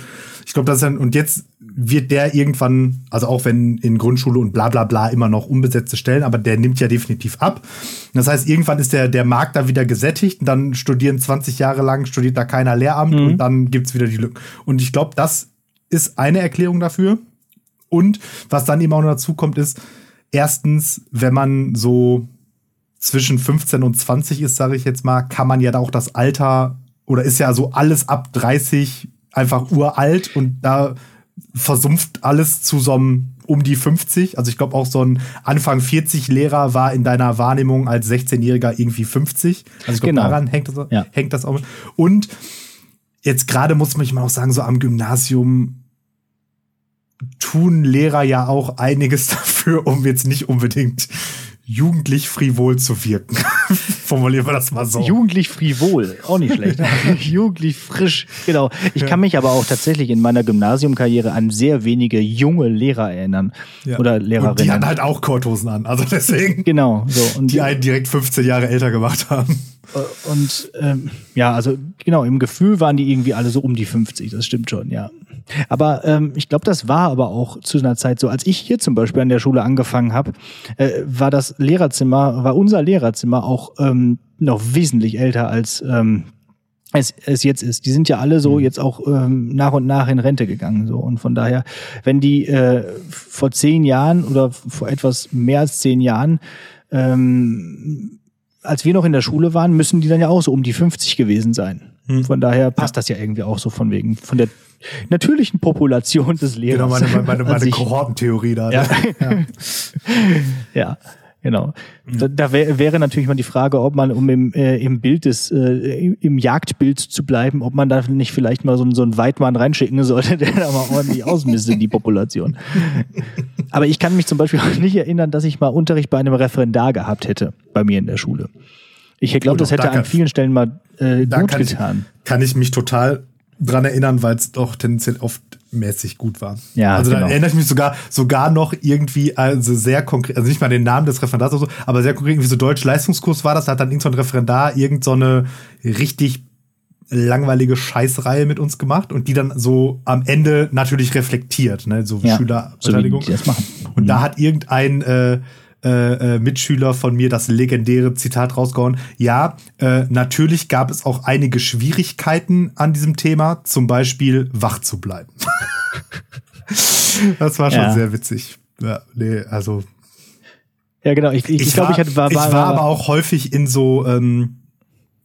ich glaube, das ist dann, und jetzt wird der irgendwann, also auch wenn in Grundschule und bla bla bla immer noch unbesetzte Stellen, aber der nimmt ja definitiv ab. Das heißt, irgendwann ist der, der Markt da wieder gesättigt und dann studieren 20 Jahre lang, studiert da keiner Lehramt mhm. und dann gibt's wieder die Lücken. Und ich glaube, das ist eine Erklärung dafür. Und was dann eben auch noch dazu kommt, ist, erstens, wenn man so zwischen 15 und 20 ist, sage ich jetzt mal, kann man ja da auch das Alter oder ist ja so alles ab 30 einfach uralt und da versumpft alles zu so einem um die 50. Also ich glaube auch so ein Anfang 40 Lehrer war in deiner Wahrnehmung als 16-Jähriger irgendwie 50. Also ich glaube, genau. daran hängt das, ja. hängt das auch. Und jetzt gerade muss man mal auch sagen, so am Gymnasium tun Lehrer ja auch einiges *laughs* dafür, um jetzt nicht unbedingt jugendlich frivol zu wirken. *laughs* Formulieren wir das mal so. Jugendlich frivol, auch nicht schlecht. *laughs* jugendlich frisch, genau. Ich ja. kann mich aber auch tatsächlich in meiner Gymnasiumkarriere an sehr wenige junge Lehrer erinnern. Ja. Oder Lehrerinnen. Und die hatten halt auch Korthosen an, also deswegen. Genau, so. Und die einen direkt 15 Jahre älter gemacht haben. Und ähm, ja, also genau, im Gefühl waren die irgendwie alle so um die 50, das stimmt schon, ja. Aber ähm, ich glaube, das war aber auch zu einer Zeit so. Als ich hier zum Beispiel an der Schule angefangen habe, äh, war das Lehrerzimmer, war unser Lehrerzimmer auch ähm, noch wesentlich älter als ähm, es, es jetzt ist. Die sind ja alle so mhm. jetzt auch ähm, nach und nach in Rente gegangen. So. Und von daher, wenn die äh, vor zehn Jahren oder vor etwas mehr als zehn Jahren ähm, als wir noch in der Schule waren, müssen die dann ja auch so um die 50 gewesen sein. Hm. Von daher passt das ja irgendwie auch so von wegen, von der natürlichen Population des Lehrers. Genau, meine, meine, meine *laughs* Kohortentheorie da. Ja. Ne? ja. ja. *laughs* Genau. Da, da wär, wäre natürlich mal die Frage, ob man, um im, äh, im Bild des, äh, im Jagdbild zu bleiben, ob man da nicht vielleicht mal so, so einen Weidmann reinschicken sollte, *laughs* der da mal ordentlich ausmistet, die Population. *laughs* Aber ich kann mich zum Beispiel auch nicht erinnern, dass ich mal Unterricht bei einem Referendar gehabt hätte, bei mir in der Schule. Ich glaube, das hätte an vielen Stellen mal äh, gut kann getan. Ich, kann ich mich total dran erinnern, weil es doch tendenziell oft mäßig gut war. Ja, also genau. da erinnere ich mich sogar sogar noch irgendwie also sehr konkret, also nicht mal den Namen des Referendars oder so, aber sehr konkret, wie so Deutsch Leistungskurs war das, da hat dann irgendein so Referendar irgend so eine richtig langweilige Scheißreihe mit uns gemacht und die dann so am Ende natürlich reflektiert, ne, so ja, Schülerbeteiligung. So und mhm. da hat irgendein äh, äh, äh, Mitschüler von mir das legendäre Zitat rausgehauen. Ja, äh, natürlich gab es auch einige Schwierigkeiten an diesem Thema, zum Beispiel wach zu bleiben. das war schon ja. sehr witzig. Ja, nee, also. Ja, genau. Ich, ich, ich glaube, ich, hatte, war, war, ich war aber auch häufig in so, ähm,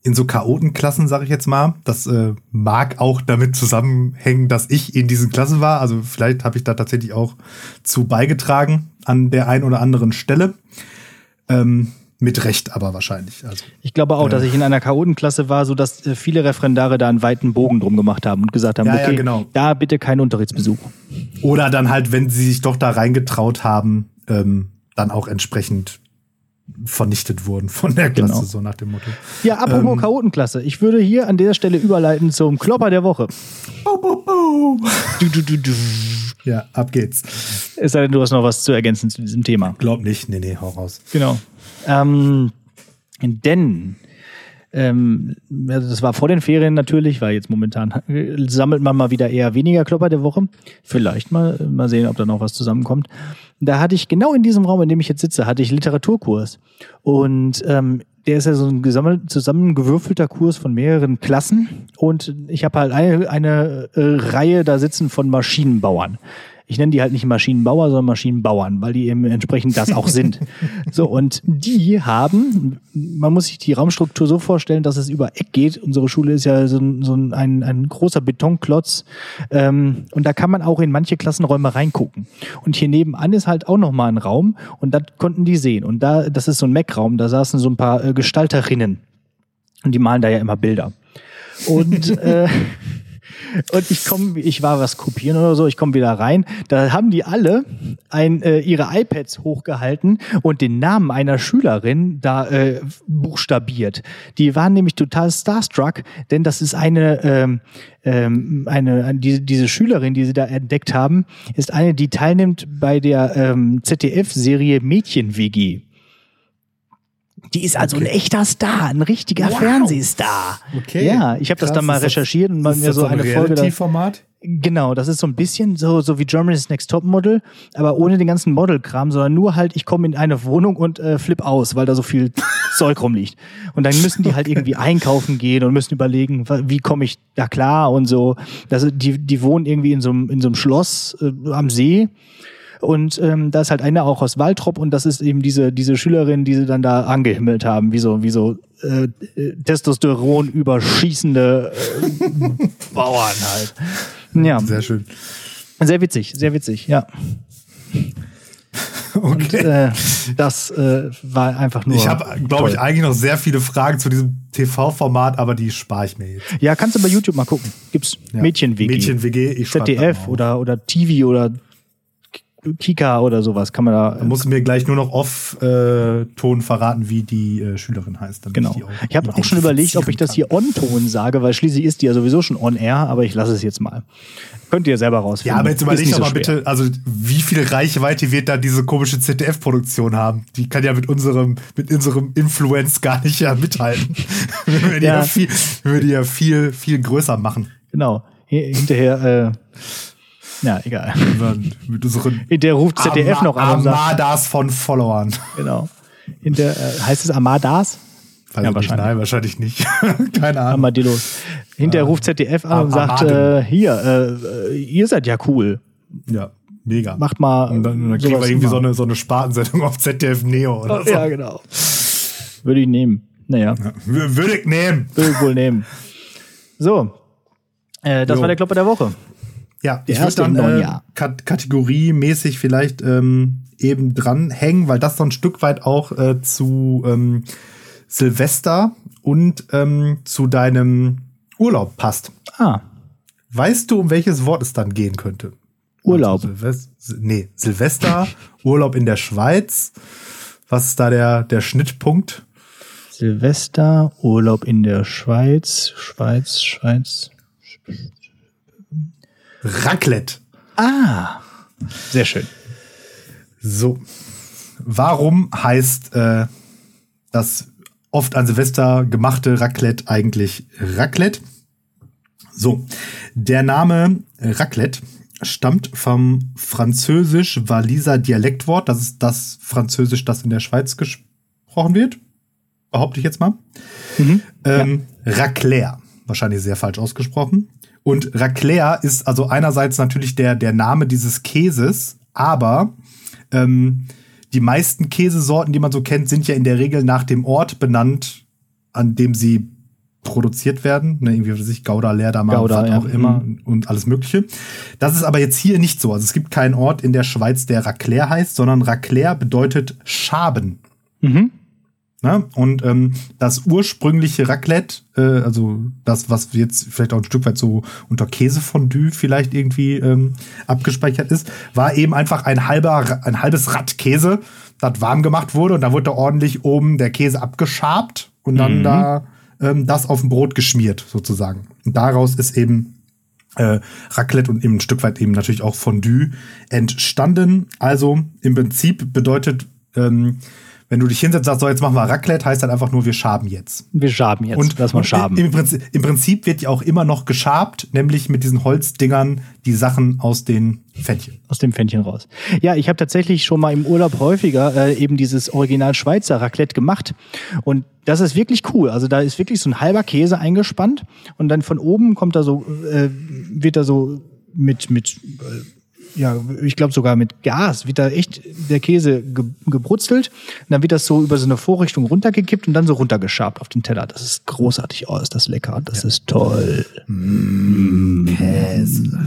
in so Chaotenklassen, sage ich jetzt mal. Das äh, mag auch damit zusammenhängen, dass ich in diesen Klassen war. Also vielleicht habe ich da tatsächlich auch zu beigetragen an der einen oder anderen Stelle. Ähm, mit Recht aber wahrscheinlich. Also, ich glaube auch, äh, dass ich in einer Chaotenklasse war, so dass äh, viele Referendare da einen weiten Bogen drum gemacht haben und gesagt haben, Ja, ja, okay, genau. da bitte kein Unterrichtsbesuch. Oder dann halt, wenn sie sich doch da reingetraut haben, ähm, dann auch entsprechend vernichtet wurden von der Klasse, Genau. so nach dem Motto. Ja, apropos Ähm. Chaotenklasse. Ich würde hier an der Stelle überleiten zum Klopper der Woche. Du, du, du, du. Ja, ab geht's. Es sei denn, du hast noch was zu ergänzen zu diesem Thema. Glaub nicht, nee, nee, hau raus. Genau. Ähm, denn ähm, ja, das war vor den Ferien natürlich, weil jetzt momentan *laughs* sammelt man mal wieder eher weniger Klopper der Woche. Vielleicht mal, mal sehen, ob da noch was zusammenkommt. Da hatte ich genau in diesem Raum, in dem ich jetzt sitze, hatte ich Literaturkurs. Und ähm, der ist ja so ein gesammelt, zusammengewürfelter Kurs von mehreren Klassen. Und ich habe halt eine, eine äh, Reihe da sitzen von Maschinenbauern. Ich nenne die halt nicht Maschinenbauer, sondern Maschinenbauern, weil die eben entsprechend das auch sind. *laughs* So, und die haben, man muss sich die Raumstruktur so vorstellen, dass es über Eck geht. Unsere Schule ist ja so ein, so ein, ein, großer Betonklotz. Ähm, und da kann man auch in manche Klassenräume reingucken. Und hier nebenan ist halt auch nochmal ein Raum und das konnten die sehen. Und da, das ist so ein Mac-Raum, da saßen so ein paar äh, Gestalterinnen. Und die malen da ja immer Bilder. Und *laughs* äh, und ich komme, ich war was kopieren oder so, ich komme wieder rein. Da haben die alle ein, äh, ihre iPads hochgehalten und den Namen einer Schülerin da äh, buchstabiert. Die waren nämlich total starstruck, denn das ist eine, ähm, ähm, eine, diese, diese Schülerin, die sie da entdeckt haben, ist eine, die teilnimmt bei der ähm, ZDF-Serie Mädchen WG. Die ist also ein echter Star, ein richtiger Wow. Fernsehstar. Okay. Ja, ich habe das dann mal ist das- recherchiert und mal mir das so eine Folge. Da, Reality-Format? genau, das ist so ein bisschen so, so wie Germany's Next Top Model, aber ohne den ganzen Modelkram, sondern nur halt, ich komme in eine Wohnung und äh, flip aus, weil da so viel *laughs* Zeug rumliegt. Und dann müssen die halt irgendwie einkaufen gehen und müssen überlegen, wie komme ich da klar und so. Das, die, die wohnen irgendwie in so einem, in so einem Schloss äh, am See. Und ähm, da ist halt eine auch aus Waltrop und das ist eben diese, diese Schülerin, die sie dann da angehimmelt haben, wie so, wie so äh, äh, Testosteron überschießende äh, *laughs* Bauern halt. Ja, Sehr schön. sehr witzig, sehr witzig, ja. *laughs* Und Okay. äh, das äh, war einfach nur. ich habe, glaube ich, eigentlich noch sehr viele Fragen zu diesem TV-Format, aber die spare ich mir jetzt. Ja, kannst du bei YouTube mal gucken. Gibt's Ja. Mädchen-WG. Mädchen-WG, ich ZDF oder, oder TV oder Kika oder sowas kann man da. Da muss mir gleich nur noch off-Ton verraten, wie die äh, Schülerin heißt. Genau. auch Ich habe auch schon überlegt, ob ich das hier on-Ton sage, weil schließlich ist die ja sowieso schon on-air, aber ich lasse es jetzt mal. Könnt ihr selber rausfinden. Ja, aber jetzt Ist überleg nicht doch so mal schwer. bitte, also wie viel Reichweite wird da diese komische ZDF-Produktion haben? Die kann ja mit unserem, mit unserem Influence gar nicht ja mithalten. *laughs* wir die ja. Ja. viel, wir ja viel, viel größer machen. Genau. Hi- Hinterher, äh, ja, egal. Mit unseren *laughs* Hinterher ruft ZDF noch an und sagt, Armadas von Followern. genau. Hinter, äh, heißt es Amadas? Weiß Ja, wahrscheinlich. nein, wahrscheinlich nicht. *laughs* Keine Ahnung. Armadillos. Hinterher ruft ZDF an und sagt, äh, hier, äh, äh, ihr seid ja cool. Ja, mega. Macht mal. und dann, dann kriegen wir irgendwie so eine, so eine Spartensendung auf ZDF Neo oder so. Ja, genau. Würde ich nehmen. Naja, W- Würde ich nehmen. würde ich wohl nehmen. So. Äh, das Jo. war der Klopper der Woche. Ja, Der ich würde erste dann im neuen äh, kat kategoriemäßig vielleicht ähm, eben dran hängen, weil das so ein Stück weit auch äh, zu ähm, Silvester und ähm, zu deinem Urlaub passt. Ah, Weißt du, um welches Wort es dann gehen könnte? Urlaub. Also Silvest nee, Silvester, Urlaub in der Schweiz. Was ist da der, der Schnittpunkt? Silvester, Urlaub in der Schweiz, Schweiz, Schweiz. Raclette. Ah, sehr schön. So. Warum heißt äh, das oft an Silvester gemachte Raclette eigentlich Raclette? So, der Name Raclette stammt vom französisch-waliser Dialektwort. Das ist das Französisch, das in der Schweiz gesprochen wird. Behaupte ich jetzt mal. Ähm, Raclaire. Wahrscheinlich sehr falsch ausgesprochen. Und Raclaire ist also einerseits natürlich der, der Name dieses Käses, aber ähm, die meisten Käsesorten, die man so kennt, sind ja in der Regel nach dem Ort benannt, an dem sie produziert werden. Ne, irgendwie, was ich, Gouda, Leerdammer, Gouda, was ja. auch immer Mhm. und alles Mögliche. Das ist aber jetzt hier nicht so. Also es gibt keinen Ort in der Schweiz, der Raclair heißt, sondern Raclair bedeutet Schaben. Mhm. Ne? Und ähm, das ursprüngliche Raclette, äh, also das, was jetzt vielleicht auch ein Stück weit so unter Käsefondue vielleicht irgendwie ähm, abgespeichert ist, war eben einfach ein halber, ein halbes Rad Käse, das warm gemacht wurde und da wurde da ordentlich oben der Käse abgeschabt und dann Mhm. da ähm, das auf dem Brot geschmiert sozusagen. Und daraus ist eben äh, Raclette und eben ein Stück weit eben natürlich auch Fondue entstanden. Also im Prinzip bedeutet, ähm, wenn du dich hinsetzt und sagst, so jetzt machen wir Raclette, heißt dann einfach nur, wir schaben jetzt. Wir schaben jetzt. Und, Lass mal schaben. Im, Prinzip, Im Prinzip wird ja auch immer noch geschabt, nämlich mit diesen Holzdingern die Sachen aus den Pfännchen. aus dem Pfännchen raus. Ja, ich habe tatsächlich schon mal im Urlaub häufiger äh, eben dieses Original Schweizer Raclette gemacht und das ist wirklich cool. Also da ist wirklich so ein halber Käse eingespannt und dann von oben kommt da so äh, wird da so mit mit äh, ja, ich glaube sogar mit Gas wird da echt der Käse ge gebrutzelt und dann wird das so über so eine Vorrichtung runtergekippt und dann so runtergeschabt auf den Teller. Das ist großartig. Oh, ist das lecker. Das ist toll. Käse.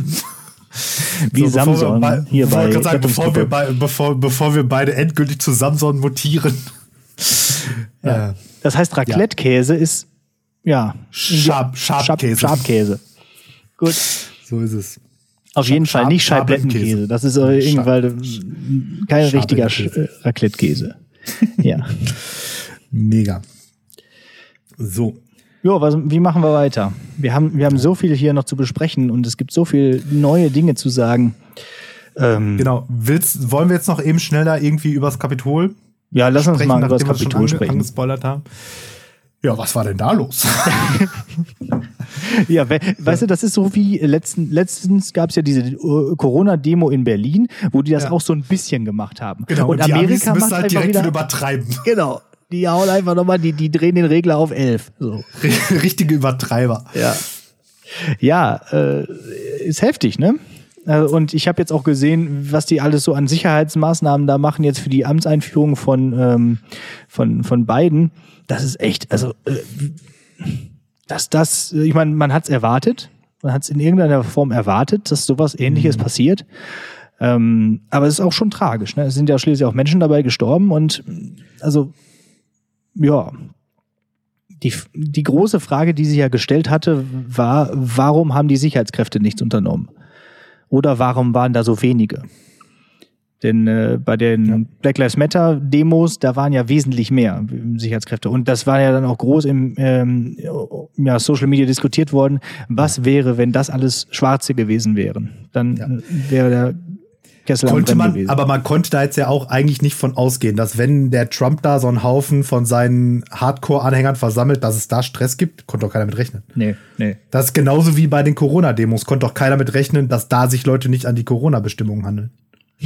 Wie So, Samson bei- hier bevor, bei sagen, bevor, wir bei, bevor, bevor wir beide endgültig zu Samson mutieren. *laughs* Ja. Äh, Das heißt, Raclette-Käse ist, ja. Schab, Schabkäse. Schab, Schabkäse. Gut. So ist es. Auf jeden Fall Schab- nicht. Scheiblettenkäse. Das ist äh, irgendwann kein richtiger Sch- äh, Raclette-Käse. *laughs* ja. Mega. So. Jo, was, wie machen wir weiter? Wir haben, wir haben so viel hier noch zu besprechen und es gibt so viel neue Dinge zu sagen. Ähm, Genau. Willst, wollen wir jetzt noch eben schneller irgendwie übers Kapitol ja, lass uns sprechen, mal über das Kapitol sprechen. Ja, was war denn da los? *laughs* *laughs* Ja, we weißt du, das ist so wie letzten, letztens gab es ja diese äh, Corona-Demo in Berlin, wo die das Ja. auch so ein bisschen gemacht haben. Genau. und Amis Amerika macht halt direkt wieder, übertreiben. *laughs* Genau. Die hauen einfach nochmal, die, die drehen den Regler auf 11. So. Richtige Übertreiber. Ja. Ja, äh, ist heftig, ne? Äh, Und ich habe jetzt auch gesehen, was die alles so an Sicherheitsmaßnahmen da machen, jetzt für die Amtseinführung von, ähm, von, von Biden. Das ist echt, also, äh, dass das, ich meine, man hat es erwartet, man hat es in irgendeiner Form erwartet, dass sowas ähnliches passiert. Ähm, aber es ist auch schon tragisch. Ne? Es sind ja schließlich auch Menschen dabei gestorben und also, ja, die, die große Frage, die sich ja gestellt hatte, war, warum haben die Sicherheitskräfte nichts unternommen? Oder warum waren da so wenige? Denn äh, bei den Ja. Black Lives Matter Demos, da waren ja wesentlich mehr Sicherheitskräfte. Und das war ja dann auch groß im ähm, ja, Social Media diskutiert worden. Was wäre, wenn das alles Schwarze gewesen wären? Dann Ja. äh, wäre der Kessel Konnte man, gewesen. aber man konnte da jetzt ja auch eigentlich nicht von ausgehen, dass wenn der Trump da so einen Haufen von seinen Hardcore-Anhängern versammelt, dass es da Stress gibt, konnte doch keiner mit rechnen. nee, nee. Das ist genauso wie bei den Corona-Demos, konnte doch keiner mit rechnen, dass da sich Leute nicht an die Corona-Bestimmungen handeln.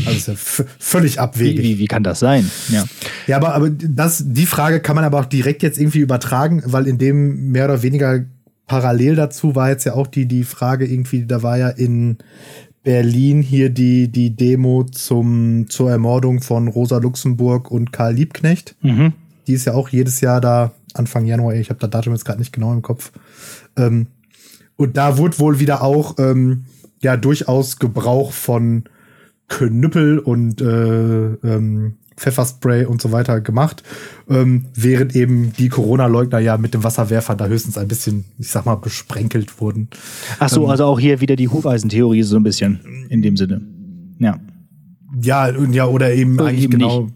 Also völlig Wie, abwegig. wie, wie kann das sein? Ja. Ja, aber, aber das, die Frage kann man aber auch direkt jetzt irgendwie übertragen, weil in dem mehr oder weniger parallel dazu war jetzt ja auch die, die Frage irgendwie, da war ja in Berlin hier die, die Demo zum, zur Ermordung von Rosa Luxemburg und Karl Liebknecht. Mhm. Die ist ja auch jedes Jahr da, Anfang Januar, ich habe das Datum jetzt gerade nicht genau im Kopf. Ähm, und da wurde wohl wieder auch ähm, ja durchaus Gebrauch von Knüppel und äh, ähm, Pfefferspray und so weiter gemacht, ähm, während eben die Corona-Leugner ja mit dem Wasserwerfer da höchstens ein bisschen, ich sag mal, besprenkelt wurden. Ach so, Ähm, also auch hier wieder die Hufeisentheorie so ein bisschen in dem Sinne. Ja. Ja, ja, oder eben Oder eigentlich eben genau,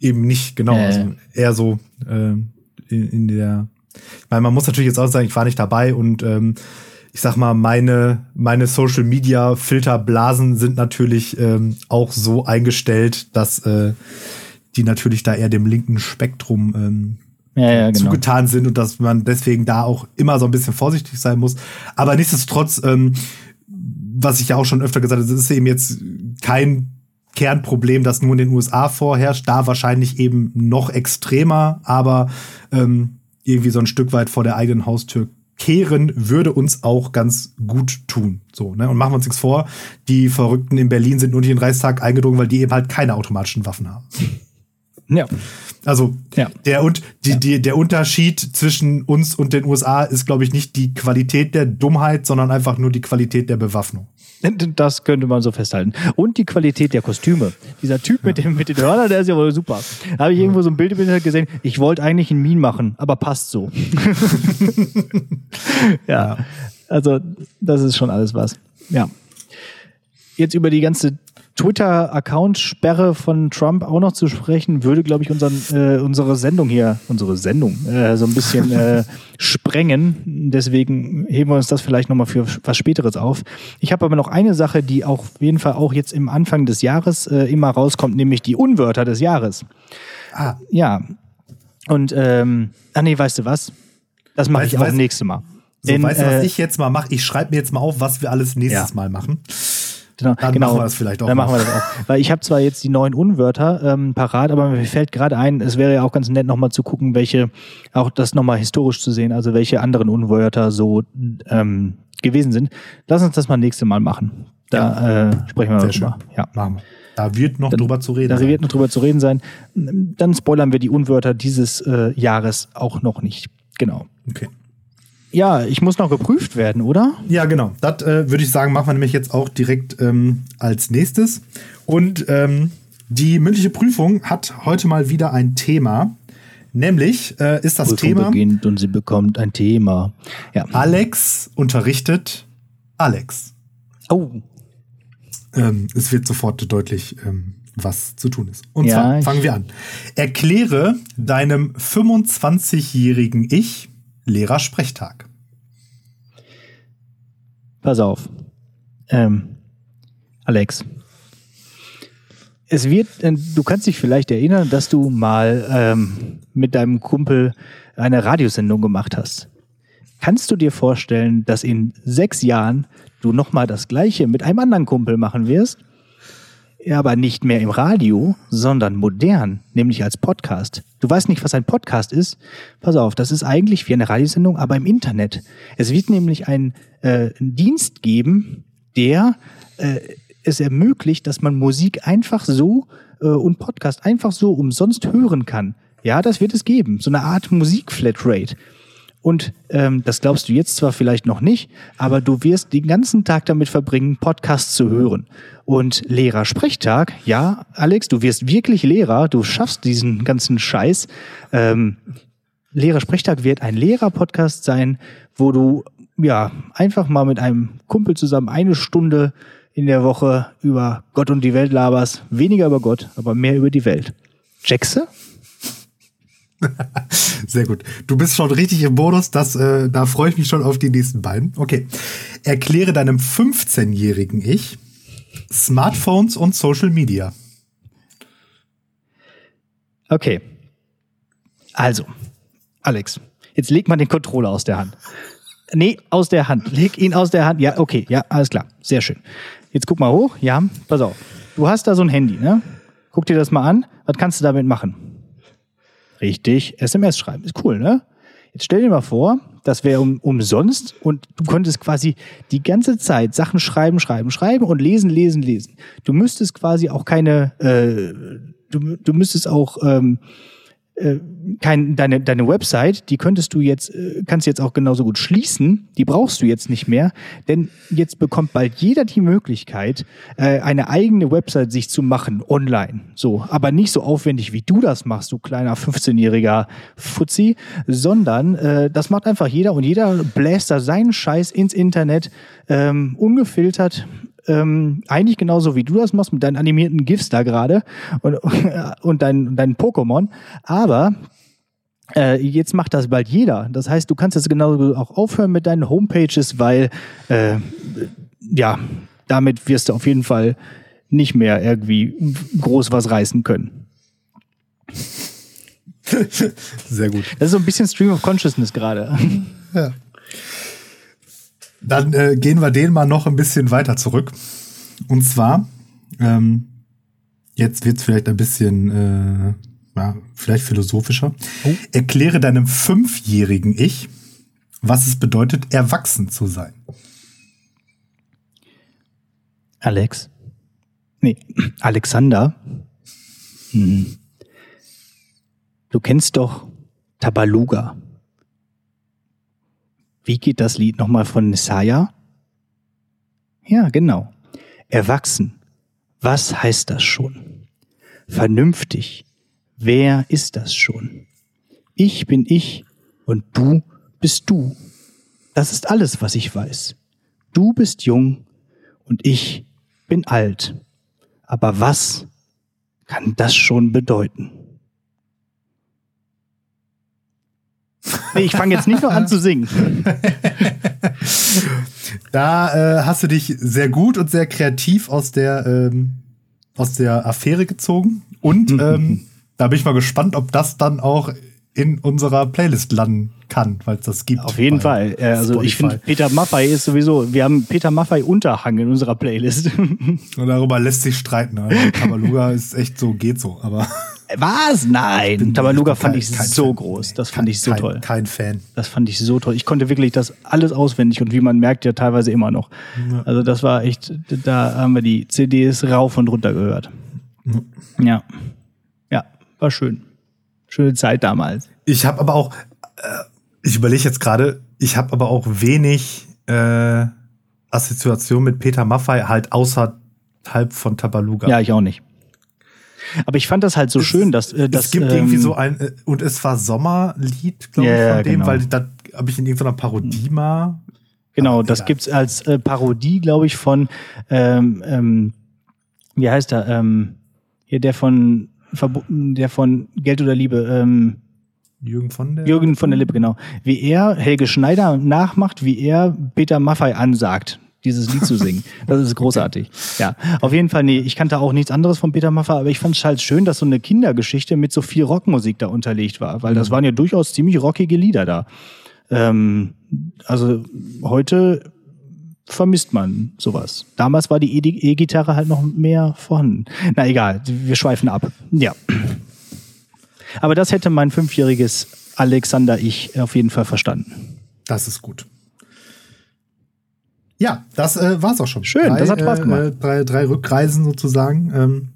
eben nicht, genau, Äh. also eher so ähm, in, in der, ich meine, man muss natürlich jetzt auch sagen, ich war nicht dabei und ähm, ich sag mal, meine, meine Social Media Filterblasen sind natürlich ähm, auch so eingestellt, dass äh, die natürlich da eher dem linken Spektrum ähm, Ja, ja, genau. zugetan sind und dass man deswegen da auch immer so ein bisschen vorsichtig sein muss. Aber nichtsdestotrotz, ähm, was ich ja auch schon öfter gesagt habe, es ist eben jetzt kein Kernproblem, das nur in den USA vorherrscht, da wahrscheinlich eben noch extremer, aber ähm, irgendwie so ein Stück weit vor der eigenen Haustür kehren würde uns auch ganz gut tun. So, ne? Und machen wir uns nichts vor, die Verrückten in Berlin sind nur nicht in den Reichstag eingedrungen, weil die eben halt keine automatischen Waffen haben. Ja. Also Ja. der und die, die, der Unterschied zwischen uns und den USA ist, glaube ich, nicht die Qualität der Dummheit, sondern einfach nur die Qualität der Bewaffnung. *laughs* Das könnte man so festhalten. Und die Qualität der Kostüme. Dieser Typ mit dem mit den Hörnern, der ist ja wohl super. Da habe ich irgendwo so ein Bild im Internet gesehen. Ich wollte eigentlich einen Mean machen, aber passt so. *laughs* ja. Also, das ist schon alles was. Ja. Jetzt über die ganze Twitter-Account-Sperre von Trump auch noch zu sprechen, würde, glaube ich, unseren, äh, unsere Sendung hier, unsere Sendung, äh, so ein bisschen äh, sprengen. Deswegen heben wir uns das vielleicht nochmal für was Späteres auf. Ich habe aber noch eine Sache, die auch auf jeden Fall auch jetzt im Anfang des Jahres äh, immer rauskommt, nämlich die Unwörter des Jahres. Ah, Ja. Und, ähm, ah nee, weißt du was? Das mache ich auch weißt- nächste Mal. so, Denn, weißt du, was äh, ich jetzt mal mache? Ich schreibe mir jetzt mal auf, was wir alles nächstes Ja. Mal machen. Genau, Dann genau. machen wir das vielleicht auch Dann machen wir das auch. Weil ich habe zwar jetzt die neuen Unwörter ähm, parat, aber mir fällt gerade ein, es wäre ja auch ganz nett, nochmal zu gucken, welche, auch das nochmal historisch zu sehen, also welche anderen Unwörter so ähm, gewesen sind. Lass uns das mal nächste Mal machen. Da äh, sprechen wir Sehr drüber. schön. Ja. Machen wir. Da wird noch drüber zu reden. Da sein. wird noch drüber zu reden sein. Dann spoilern wir die Unwörter dieses äh, Jahres auch noch nicht. Genau. Okay. Ja, ich muss noch geprüft werden, oder? Ja, genau. Das äh, würde ich sagen, machen wir nämlich jetzt auch direkt ähm, als nächstes. Und ähm, die mündliche Prüfung hat heute mal wieder ein Thema. Nämlich äh, ist das Prüfung Thema beginnt und sie bekommt ein Thema. Ja. Alex unterrichtet Alex. Oh, Ähm, es wird sofort deutlich, ähm, was zu tun ist. Und Ja, zwar fangen wir an. Erkläre deinem 25-jährigen Ich Lehrersprechtag. Pass auf. Ähm, Alex. Es wird, äh, du kannst dich vielleicht erinnern, dass du mal ähm, mit deinem Kumpel eine Radiosendung gemacht hast. Kannst du dir vorstellen, dass in sechs Jahren du nochmal das Gleiche mit einem anderen Kumpel machen wirst? Ja, aber nicht mehr im Radio, sondern modern, nämlich als Podcast. Du weißt nicht, was ein Podcast ist? Pass auf, das ist eigentlich wie eine Radiosendung, aber im Internet. Es wird nämlich einen äh, einen Dienst geben, der äh, es ermöglicht, dass man Musik einfach so äh, und Podcast einfach so umsonst hören kann. Ja, das wird es geben. So eine Art Musikflatrate. Und ähm, das glaubst du jetzt zwar vielleicht noch nicht, aber du wirst den ganzen Tag damit verbringen, Podcasts zu hören. Und Lehrersprechtag, ja, Alex, du wirst wirklich Lehrer, du schaffst diesen ganzen Scheiß. Ähm, Lehrersprechtag wird ein Lehrerpodcast sein, wo du ja einfach mal mit einem Kumpel zusammen eine Stunde in der Woche über Gott und die Welt laberst. Weniger über Gott, aber mehr über die Welt. Jackse? *laughs* Sehr gut. Du bist schon richtig im Modus, das, äh, da freue ich mich schon auf die nächsten beiden. Okay. Erkläre deinem 15-jährigen Ich Smartphones und Social Media. Okay. Also, Alex, jetzt leg mal den Controller aus der Hand. Nee, aus der Hand. Leg ihn aus der Hand. Ja, okay, ja, alles klar. Sehr schön. Jetzt guck mal hoch. Ja, pass auf. Du hast da so ein Handy, ne? Guck dir das mal an. Was kannst du damit machen? Richtig, SMS schreiben. Ist cool, ne? Jetzt stell dir mal vor, das wäre um, umsonst und du könntest quasi die ganze Zeit Sachen schreiben, schreiben, schreiben und lesen, lesen, lesen. Du müsstest quasi auch keine, äh, du, du müsstest auch ähm, äh, kein, deine, deine Website, die könntest du jetzt, äh, kannst du jetzt auch genauso gut schließen. Die brauchst du jetzt nicht mehr, denn jetzt bekommt bald jeder die Möglichkeit, äh, eine eigene Website sich zu machen online. So, aber nicht so aufwendig, wie du das machst, du kleiner 15-jähriger Fuzzi, sondern äh, das macht einfach jeder und jeder bläst da seinen Scheiß ins Internet ähm, ungefiltert ähm, eigentlich genauso wie du das machst mit deinen animierten GIFs da gerade und, *laughs* und deinen dein Pokémon. Aber äh, jetzt macht das bald jeder. Das heißt, du kannst jetzt genauso auch aufhören mit deinen Homepages, weil äh, ja, damit wirst du auf jeden Fall nicht mehr irgendwie groß was reißen können. *laughs* Sehr gut. Das ist so ein bisschen Stream of Consciousness gerade. Ja. Dann äh, gehen wir den mal noch ein bisschen weiter zurück. Und zwar, ähm, jetzt wird's vielleicht ein bisschen, äh, ja, vielleicht philosophischer. Erkläre deinem fünfjährigen Ich, was es bedeutet, erwachsen zu sein. Alex. Nee, *clears throat* Alexander. Hm. Du kennst doch Tabaluga. Wie geht das Lied nochmal von Nisaya? Ja, genau. Erwachsen. Was heißt das schon? Vernünftig. Wer ist das schon? Ich bin ich und du bist du. Das ist alles, was ich weiß. Du bist jung und ich bin alt. Aber was kann das schon bedeuten? Nee, ich fange jetzt nicht noch an zu singen. *laughs* Da äh, hast du dich sehr gut und sehr kreativ aus der, ähm, aus der Affäre gezogen. Und ähm, da bin ich mal gespannt, ob das dann auch in unserer Playlist landen kann, weil es das gibt. Auf jeden Fall. Äh, Also ich finde, Peter Maffei ist sowieso, wir haben Peter Maffei Unterhang in unserer Playlist. *laughs* Und darüber lässt sich streiten. Also Tabaluga ist echt so, geht so. Aber *laughs* Was? Nein. Tabaluga fand kein- ich kein so Fan. groß. Das fand ich so toll. Kein Fan. Das fand ich so toll. Ich konnte wirklich das alles auswendig und wie man merkt, ja teilweise immer noch. Also das war echt, da haben wir die CDs rauf und runter gehört. Ja. Ja, war schön. Schöne Zeit damals. Ich habe aber auch, äh, ich überlege jetzt gerade, ich habe aber auch wenig äh, Assoziation mit Peter Maffei halt außerhalb von Tabaluga. Ja, ich auch nicht. Aber ich fand das halt so schön, dass, äh, dass es gibt ähm, irgendwie so ein, äh, und es war Sommerlied, glaube Ja, ich, von dem, genau. weil da habe ich in irgendeiner Parodie mal. Genau, das egal. gibt's als äh, Parodie, glaube ich, von ähm, ähm, wie heißt er? Ähm, hier der von der von Geld oder Liebe, ähm, Jürgen von der. Jürgen von der Lippe, genau. Wie er Helge Schneider nachmacht, wie er Peter Maffei ansagt, dieses Lied zu singen. *laughs* Das ist großartig. Ja, auf jeden Fall, nee, ich kannte auch nichts anderes von Peter Maffei, aber ich fand es halt schön, dass so eine Kindergeschichte mit so viel Rockmusik da unterlegt war, weil das waren ja durchaus ziemlich rockige Lieder da. Ähm, also heute vermisst man sowas. Damals war die E- E-Gitarre halt noch mehr vorhanden. Na egal, wir schweifen ab. Ja. Aber das hätte mein fünfjähriges Alexander-Ich auf jeden Fall verstanden. Das ist gut. Ja, das äh, war's auch schon. Schön, das hat Spaß gemacht. Äh, drei, drei Rückreisen sozusagen. Ähm,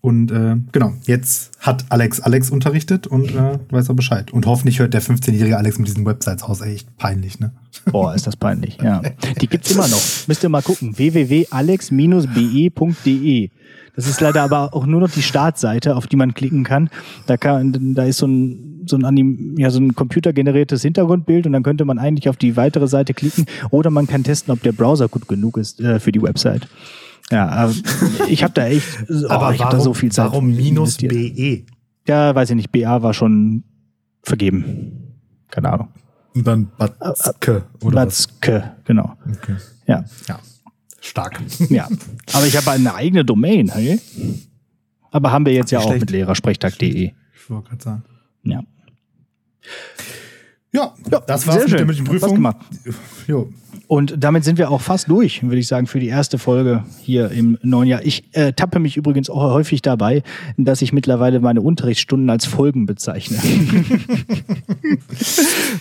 und äh, genau, jetzt hat Alex Alex unterrichtet und äh, weiß er Bescheid. Und hoffentlich hört der 15-jährige Alex mit diesen Websites aus. Echt peinlich, ne? *laughs* Boah, ist das peinlich. Ja. *laughs* Die gibt's immer noch. Müsst ihr mal gucken. www.alex-be.de. Das ist leider aber auch nur noch die Startseite, auf die man klicken kann. Da kann, da ist so ein, so ein, anim, ja, so ein computergeneriertes Hintergrundbild und dann könnte man eigentlich auf die weitere Seite klicken oder man kann testen, ob der Browser gut genug ist äh, für die Website. Ja, aber ich habe da echt, *laughs* oh, Aber ich hab da so viel Zeit. warum minus investiert. BE? Ja, weiß ich nicht. BA war schon vergeben. Keine Ahnung. Und dann Batzke oder was? Batzke, genau. Okay. Ja, Ja, stark. *laughs* ja. Aber ich habe eine eigene Domain, hey? Aber haben wir jetzt ja auch mit lehrersprechtag.de. Ich wollte gerade sagen. Ja. Ja, das war's mit schön. der mündlichen Prüfung. gemacht. Jo. Und damit sind wir auch fast durch, würde ich sagen, für die erste Folge hier im neuen Jahr. Ich äh, tappe mich übrigens auch häufig dabei, dass ich mittlerweile meine Unterrichtsstunden als Folgen bezeichne. *laughs*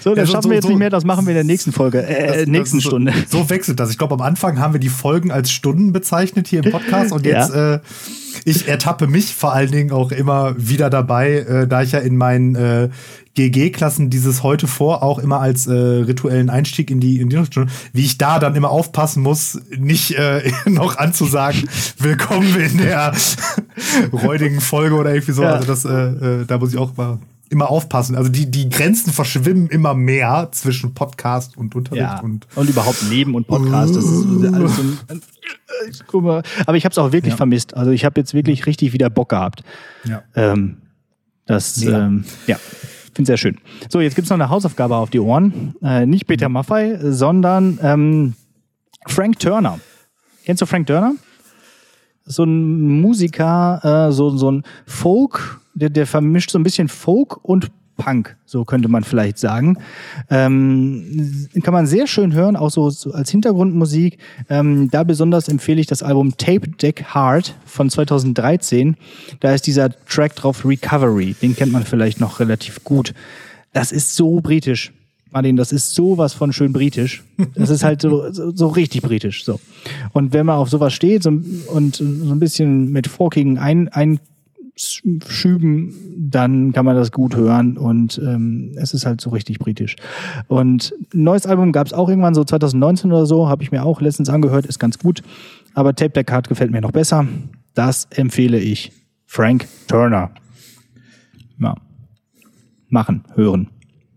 so, das Ja, so- schaffen wir jetzt so- nicht mehr, das machen wir in der nächsten Folge, äh, Das- das nächsten ist so, Stunde. So wechselt das. Ich glaube, am Anfang haben wir die Folgen als Stunden bezeichnet hier im Podcast und Ja. jetzt, äh, ich ertappe mich vor allen Dingen auch immer wieder dabei, äh, da ich ja in meinen äh, GG-Klassen dieses heute vor auch immer als äh, rituellen Einstieg in die, in die Stunde, wie ich da dann immer aufpassen muss, nicht äh, *laughs* noch anzusagen, *laughs* willkommen in der *laughs* räudigen Folge oder irgendwie so. Ja. Also das, äh, äh, da muss ich auch mal immer aufpassen. Also die, die Grenzen verschwimmen immer mehr zwischen Podcast und Unterricht Ja, und und, überhaupt Leben und Podcast, das ist alles so ein, ich guck mal. Aber ich habe es auch wirklich Ja. vermisst. Also ich habe jetzt wirklich richtig wieder Bock gehabt. ja. Ähm, das, Mega. ähm, ja, finde sehr schön. So, jetzt gibt's noch eine Hausaufgabe auf die Ohren. Äh, nicht Peter Maffei, sondern ähm, Frank Turner. Kennst du Frank Turner? So ein Musiker, äh, so, so ein Folk, der, der vermischt so ein bisschen Folk und Punk, so könnte man vielleicht sagen. Ähm, kann man sehr schön hören, auch so, so als Hintergrundmusik. Ähm, da besonders empfehle ich das Album Tape Deck Hard von 2013. Da ist dieser Track drauf Recovery. Den kennt man vielleicht noch relativ gut. Das ist so britisch. Martin, das ist sowas von schön britisch. Das ist halt so, so, so richtig britisch. So. Und wenn man auf sowas steht so, und so ein bisschen mit folkigen ein, ein Schüben, dann kann man das gut hören und ähm, es ist halt so richtig britisch. Und ein neues Album gab es auch irgendwann so 2019 oder so, habe ich mir auch letztens angehört, ist ganz gut. Aber Tape Deck Card gefällt mir noch besser. Das empfehle ich. Frank Turner. Ja. Machen, hören.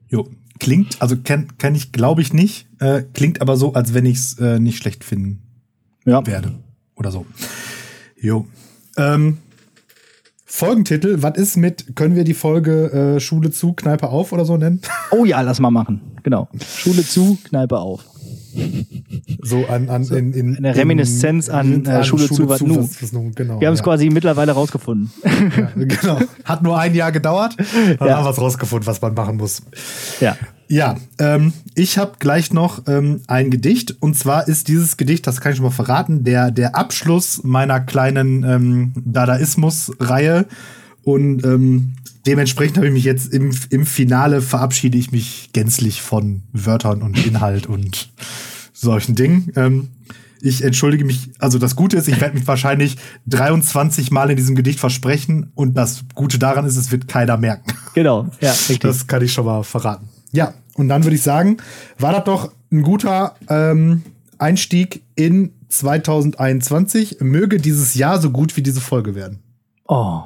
Jo. Klingt, also kann, kann ich, glaube ich nicht. Äh, klingt aber so, als wenn ich es äh, nicht schlecht finden ja. werde. Oder so. Jo. Ähm, Folgentitel, was ist mit, können wir die Folge äh, Schule zu, Kneipe auf oder so nennen? Oh ja, lass mal machen. Genau. Schule zu, Kneipe auf. So an, an so, in, in, eine Reminiszenz in, an, äh, Schule, Schule, zu, was nu. Was, was nu genau, wir haben es ja. quasi mittlerweile rausgefunden. Ja, genau. Hat nur ein Jahr gedauert, dann *laughs* ja. haben wir es rausgefunden, was man machen muss. Ja. Ja, ähm, ich habe gleich noch ähm, ein Gedicht und zwar ist dieses Gedicht, das kann ich schon mal verraten, der, der Abschluss meiner kleinen ähm, Dadaismus-Reihe und ähm, dementsprechend habe ich mich jetzt im, im Finale verabschiede ich mich gänzlich von Wörtern und Inhalt und solchen Dingen. Ähm, ich entschuldige mich, also das Gute ist, ich werde mich wahrscheinlich 23 Mal in diesem Gedicht versprechen und das Gute daran ist, es wird keiner merken. Genau, ja, richtig. Das kann ich schon mal verraten. Ja, und dann würde ich sagen, war das doch ein guter ähm, Einstieg in 2021. Möge dieses Jahr so gut wie diese Folge werden. Oh,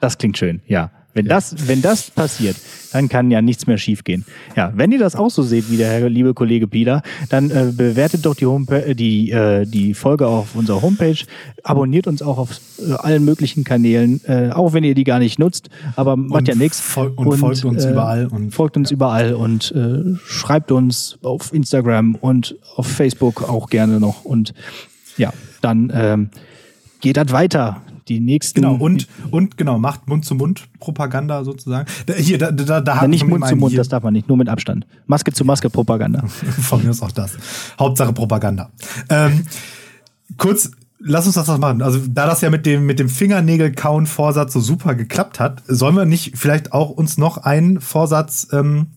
das klingt schön, ja. Wenn, ja. das, wenn das passiert, dann kann ja nichts mehr schiefgehen. Ja, wenn ihr das auch so seht wie der Herr, liebe Kollege Pieler, dann äh, bewertet doch die, Homepage, die, äh, die Folge auf unserer Homepage, abonniert uns auch auf äh, allen möglichen Kanälen, äh, auch wenn ihr die gar nicht nutzt, aber macht ja nichts. Fol und, und, folgt uns äh, überall. Und, folgt uns ja. überall und äh, schreibt uns auf Instagram und auf Facebook auch gerne noch. Und ja, dann ähm, geht das weiter die nächsten. Genau, und, und genau, macht Mund-zu-Mund-Propaganda sozusagen. Hier, da, da, da ja, Nicht Mund-zu-Mund, das darf man nicht, nur mit Abstand. Maske-zu-Maske-Propaganda. *laughs* Von mir ist auch das. Hauptsache Propaganda. Ähm, kurz, lass uns das machen. Also, da das ja mit dem, mit dem Fingernägel-Kauen-Vorsatz so super geklappt hat, sollen wir nicht vielleicht auch uns noch einen Vorsatz ähm,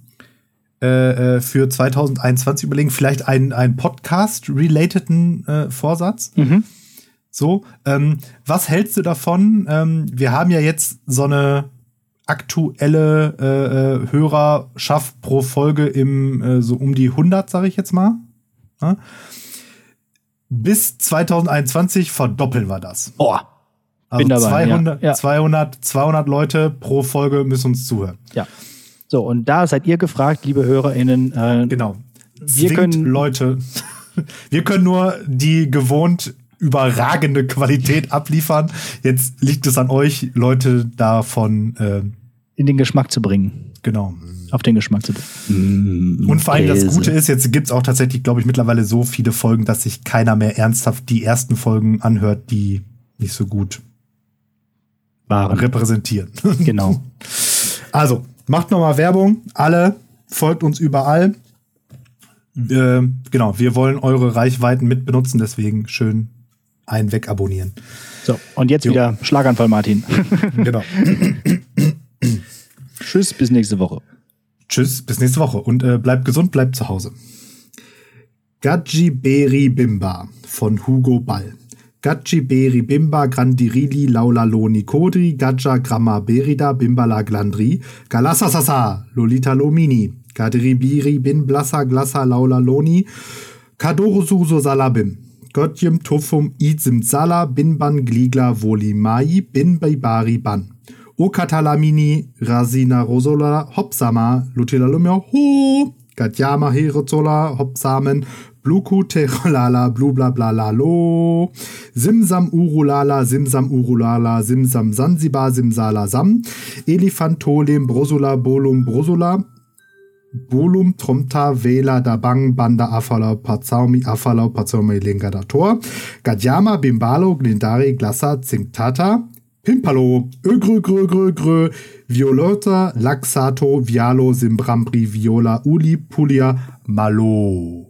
äh, äh für 2021 überlegen? Vielleicht einen, einen Podcast-relateden äh, Vorsatz? Mhm. So, ähm, was hältst du davon? Ähm, wir haben ja jetzt so eine aktuelle äh, äh Hörerschaft pro Folge im äh, so um die 100, sage ich jetzt mal. Ja? Bis 2021 verdoppeln wir das. Oh, also bin dabei, 200, ja. 200, 200 Leute pro Folge müssen uns zuhören. Ja. So, und da seid ihr gefragt, liebe HörerInnen. Äh, genau. Wir können Leute. *laughs* Wir können nur die gewohnt überragende Qualität abliefern. Jetzt liegt es an euch, Leute davon äh, in den Geschmack zu bringen. Genau. Auf den Geschmack zu bringen. Mm, Und vor allem das Gute ist, jetzt gibt's auch tatsächlich, glaube ich, mittlerweile so viele Folgen, dass sich keiner mehr ernsthaft die ersten Folgen anhört, die nicht so gut waren. repräsentieren. *laughs* Genau. Also, macht nochmal Werbung. Alle folgt uns überall. Äh, genau, wir wollen eure Reichweiten mitbenutzen, deswegen schön ein Wegabonnieren. So, und jetzt jo. wieder Schlaganfall, Martin. *laughs* *laughs* genau. Tschüss, bis nächste Woche. Tschüss, bis nächste Woche. Und äh, bleibt gesund, bleibt zu Hause. Gadji Beri Bimba von Hugo Ball. Gadji Beri Bimba Grandirili Laulaloni Kodri Gadja Gramma Berida Bimbala Glandri Galasasasa Lolita Lomini Gadribiri Bin Blassa Glassa Laulaloni Kadorususo Salabim Götjem Tufum Izim Sala bin ban gligla volimai bin bari ban. O katalamini rasina rosola hopsama lutilalumia ho. Gatjama herozola hopsamen Bluku terolala blubla bla la lo. Simsam urulala simsam urulala simsam Sansibar simsala sam. Elefantolem brosula bolum brosula Bolum Tromta Vela Dabang Banda Afala Pazaumi Afala Pazaumi Lingadator Gadjama Bimbalo Glindari Glassa Zinktata Pimpalo Ögrö Grö Grö Grö Violota Laxato Vialo Simbrambri Viola Uli Pulia Malo